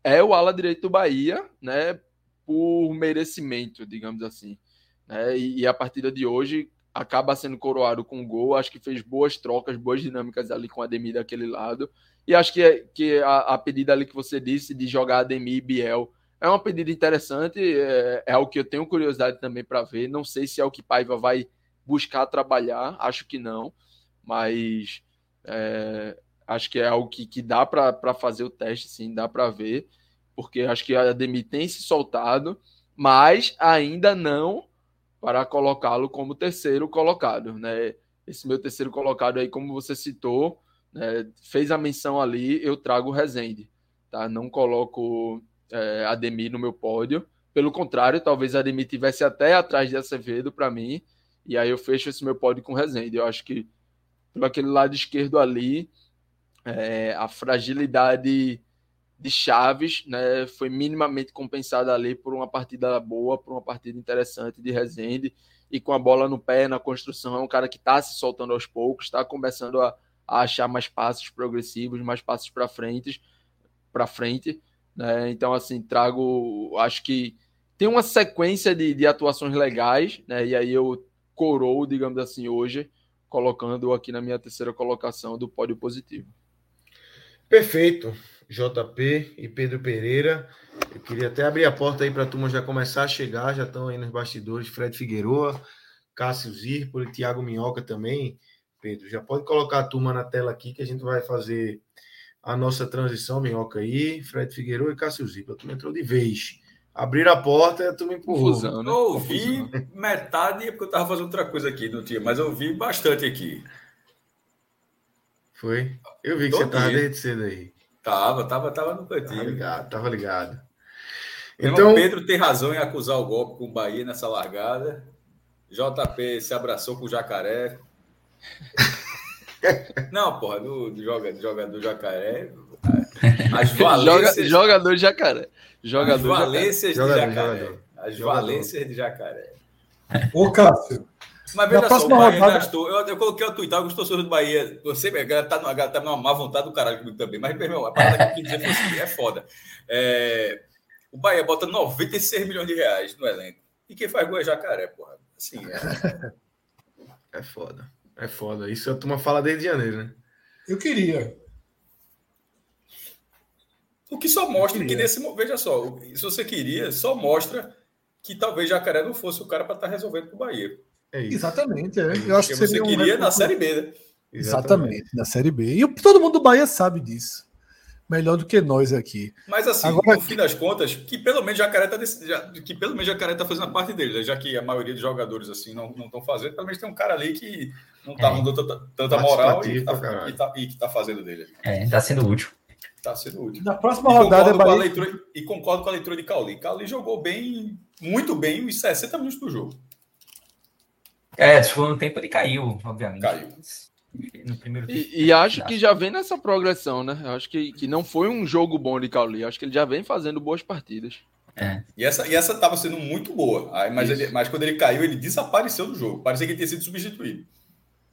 É o ala direito do Bahia, né? Por merecimento, digamos assim. Né? E, e, a partida de hoje acaba sendo coroado com gol. Acho que fez boas trocas, boas dinâmicas ali com a Ademir daquele lado. E acho que, é, que a, a pedida ali que você disse de jogar Ademir e Biel é uma pedida interessante. É, é o que eu tenho curiosidade também para ver. Não sei se é o que Paiva vai buscar trabalhar, acho que não, mas é, acho que é algo que, que dá para fazer o teste, sim, dá para ver, porque acho que a Ademir tem se soltado, mas ainda não para colocá-lo como terceiro colocado, né? Esse meu terceiro colocado aí, como você citou, né, fez a menção ali, eu trago o Rezende, tá? Não coloco é, Ademir no meu pódio, pelo contrário, talvez Ademir tivesse até atrás de Acevedo para mim, e aí eu fecho esse meu pódio com Rezende. Eu acho que pelo aquele lado esquerdo ali, é, a fragilidade de Chaves, né, foi minimamente compensada ali por uma partida boa, por uma partida interessante de Rezende. E com a bola no pé na construção, é um cara que está se soltando aos poucos, está começando a, a, achar mais passos progressivos, mais passos para frente, para frente, né? Então assim, trago, acho que tem uma sequência de, de atuações legais, né? E aí eu corou, digamos assim, hoje, colocando aqui na minha terceira colocação do pódio positivo. Perfeito. JP e Pedro Pereira. Eu queria até abrir a porta aí para a turma já começar a chegar, já estão aí nos bastidores Fred Figueroa, Cássio Zirpoli, Thiago Minhoca também. Pedro, já pode colocar a turma na tela aqui que a gente vai fazer a nossa transição, Minhoca aí, Fred Figueroa e Cássio Zirpoli. Tu entrou de vez. Abrir a porta, tu me empurrou. Confusão, né? Eu ouvi Confusão. metade porque eu estava fazendo outra coisa aqui, não tinha, mas eu ouvi bastante aqui. Foi? Eu vi que Todo você estava desde cedo aí. Tava, tava, tava no cantinho. Tava ligado, tava ligado. Então, o Pedro tem razão em acusar o golpe com o Bahia nessa largada. JP se abraçou com o jacaré. Não, porra, do, do jogador, jogador jacaré. As valências. jogador jacaré. Jogador as valências jacaré. de jacaré. Jogador. As valências de jacaré. Ô, Cássio. Mas veja só, o Bahia rodada... gastou. Eu, eu coloquei o tweet, os torcedores do Bahia. Você, a galera tá, numa, tá numa má vontade do caralho comigo também. Mas, meu irmão, a parada que eu dizer foi assim, é foda. É, o Bahia bota 96 milhões de reais no elenco. E quem faz gol é jacaré, porra. Assim, é... é foda. É foda. Isso a turma fala desde janeiro, né? Eu queria. O que só mostra que nesse veja só, se você queria, só mostra que talvez Jacaré não fosse o cara para estar tá resolvendo com o Bahia. É Exatamente, é. Eu acho que você queria um... na Série B, né? Exatamente, Exatamente, na Série B. E todo mundo do Bahia sabe disso. Melhor do que nós aqui. Mas assim, Agora... no fim das contas, que pelo menos Jacaré tá desse... já... que pelo menos Jacaré tá fazendo a parte dele, já que a maioria dos jogadores assim não estão fazendo, pelo menos tem um cara ali que não tá é. dando tanta, tanta moral e, tá, e, tá, e que tá fazendo dele. É, tá sendo útil. Tá sendo útil. Na próxima e rodada é Bahia... leitura, e concordo com a leitura de Cauli. Cauli jogou bem, muito bem, os 60 minutos do jogo. É, segundo tempo ele caiu, obviamente. Caiu. No primeiro e, e acho que já vem nessa progressão, né? Eu acho que, que não foi um jogo bom de Cauli. Acho que ele já vem fazendo boas partidas. É. E essa e essa estava sendo muito boa. Mas, ele, mas quando ele caiu, ele desapareceu do jogo. Parecia que ele tinha sido substituído.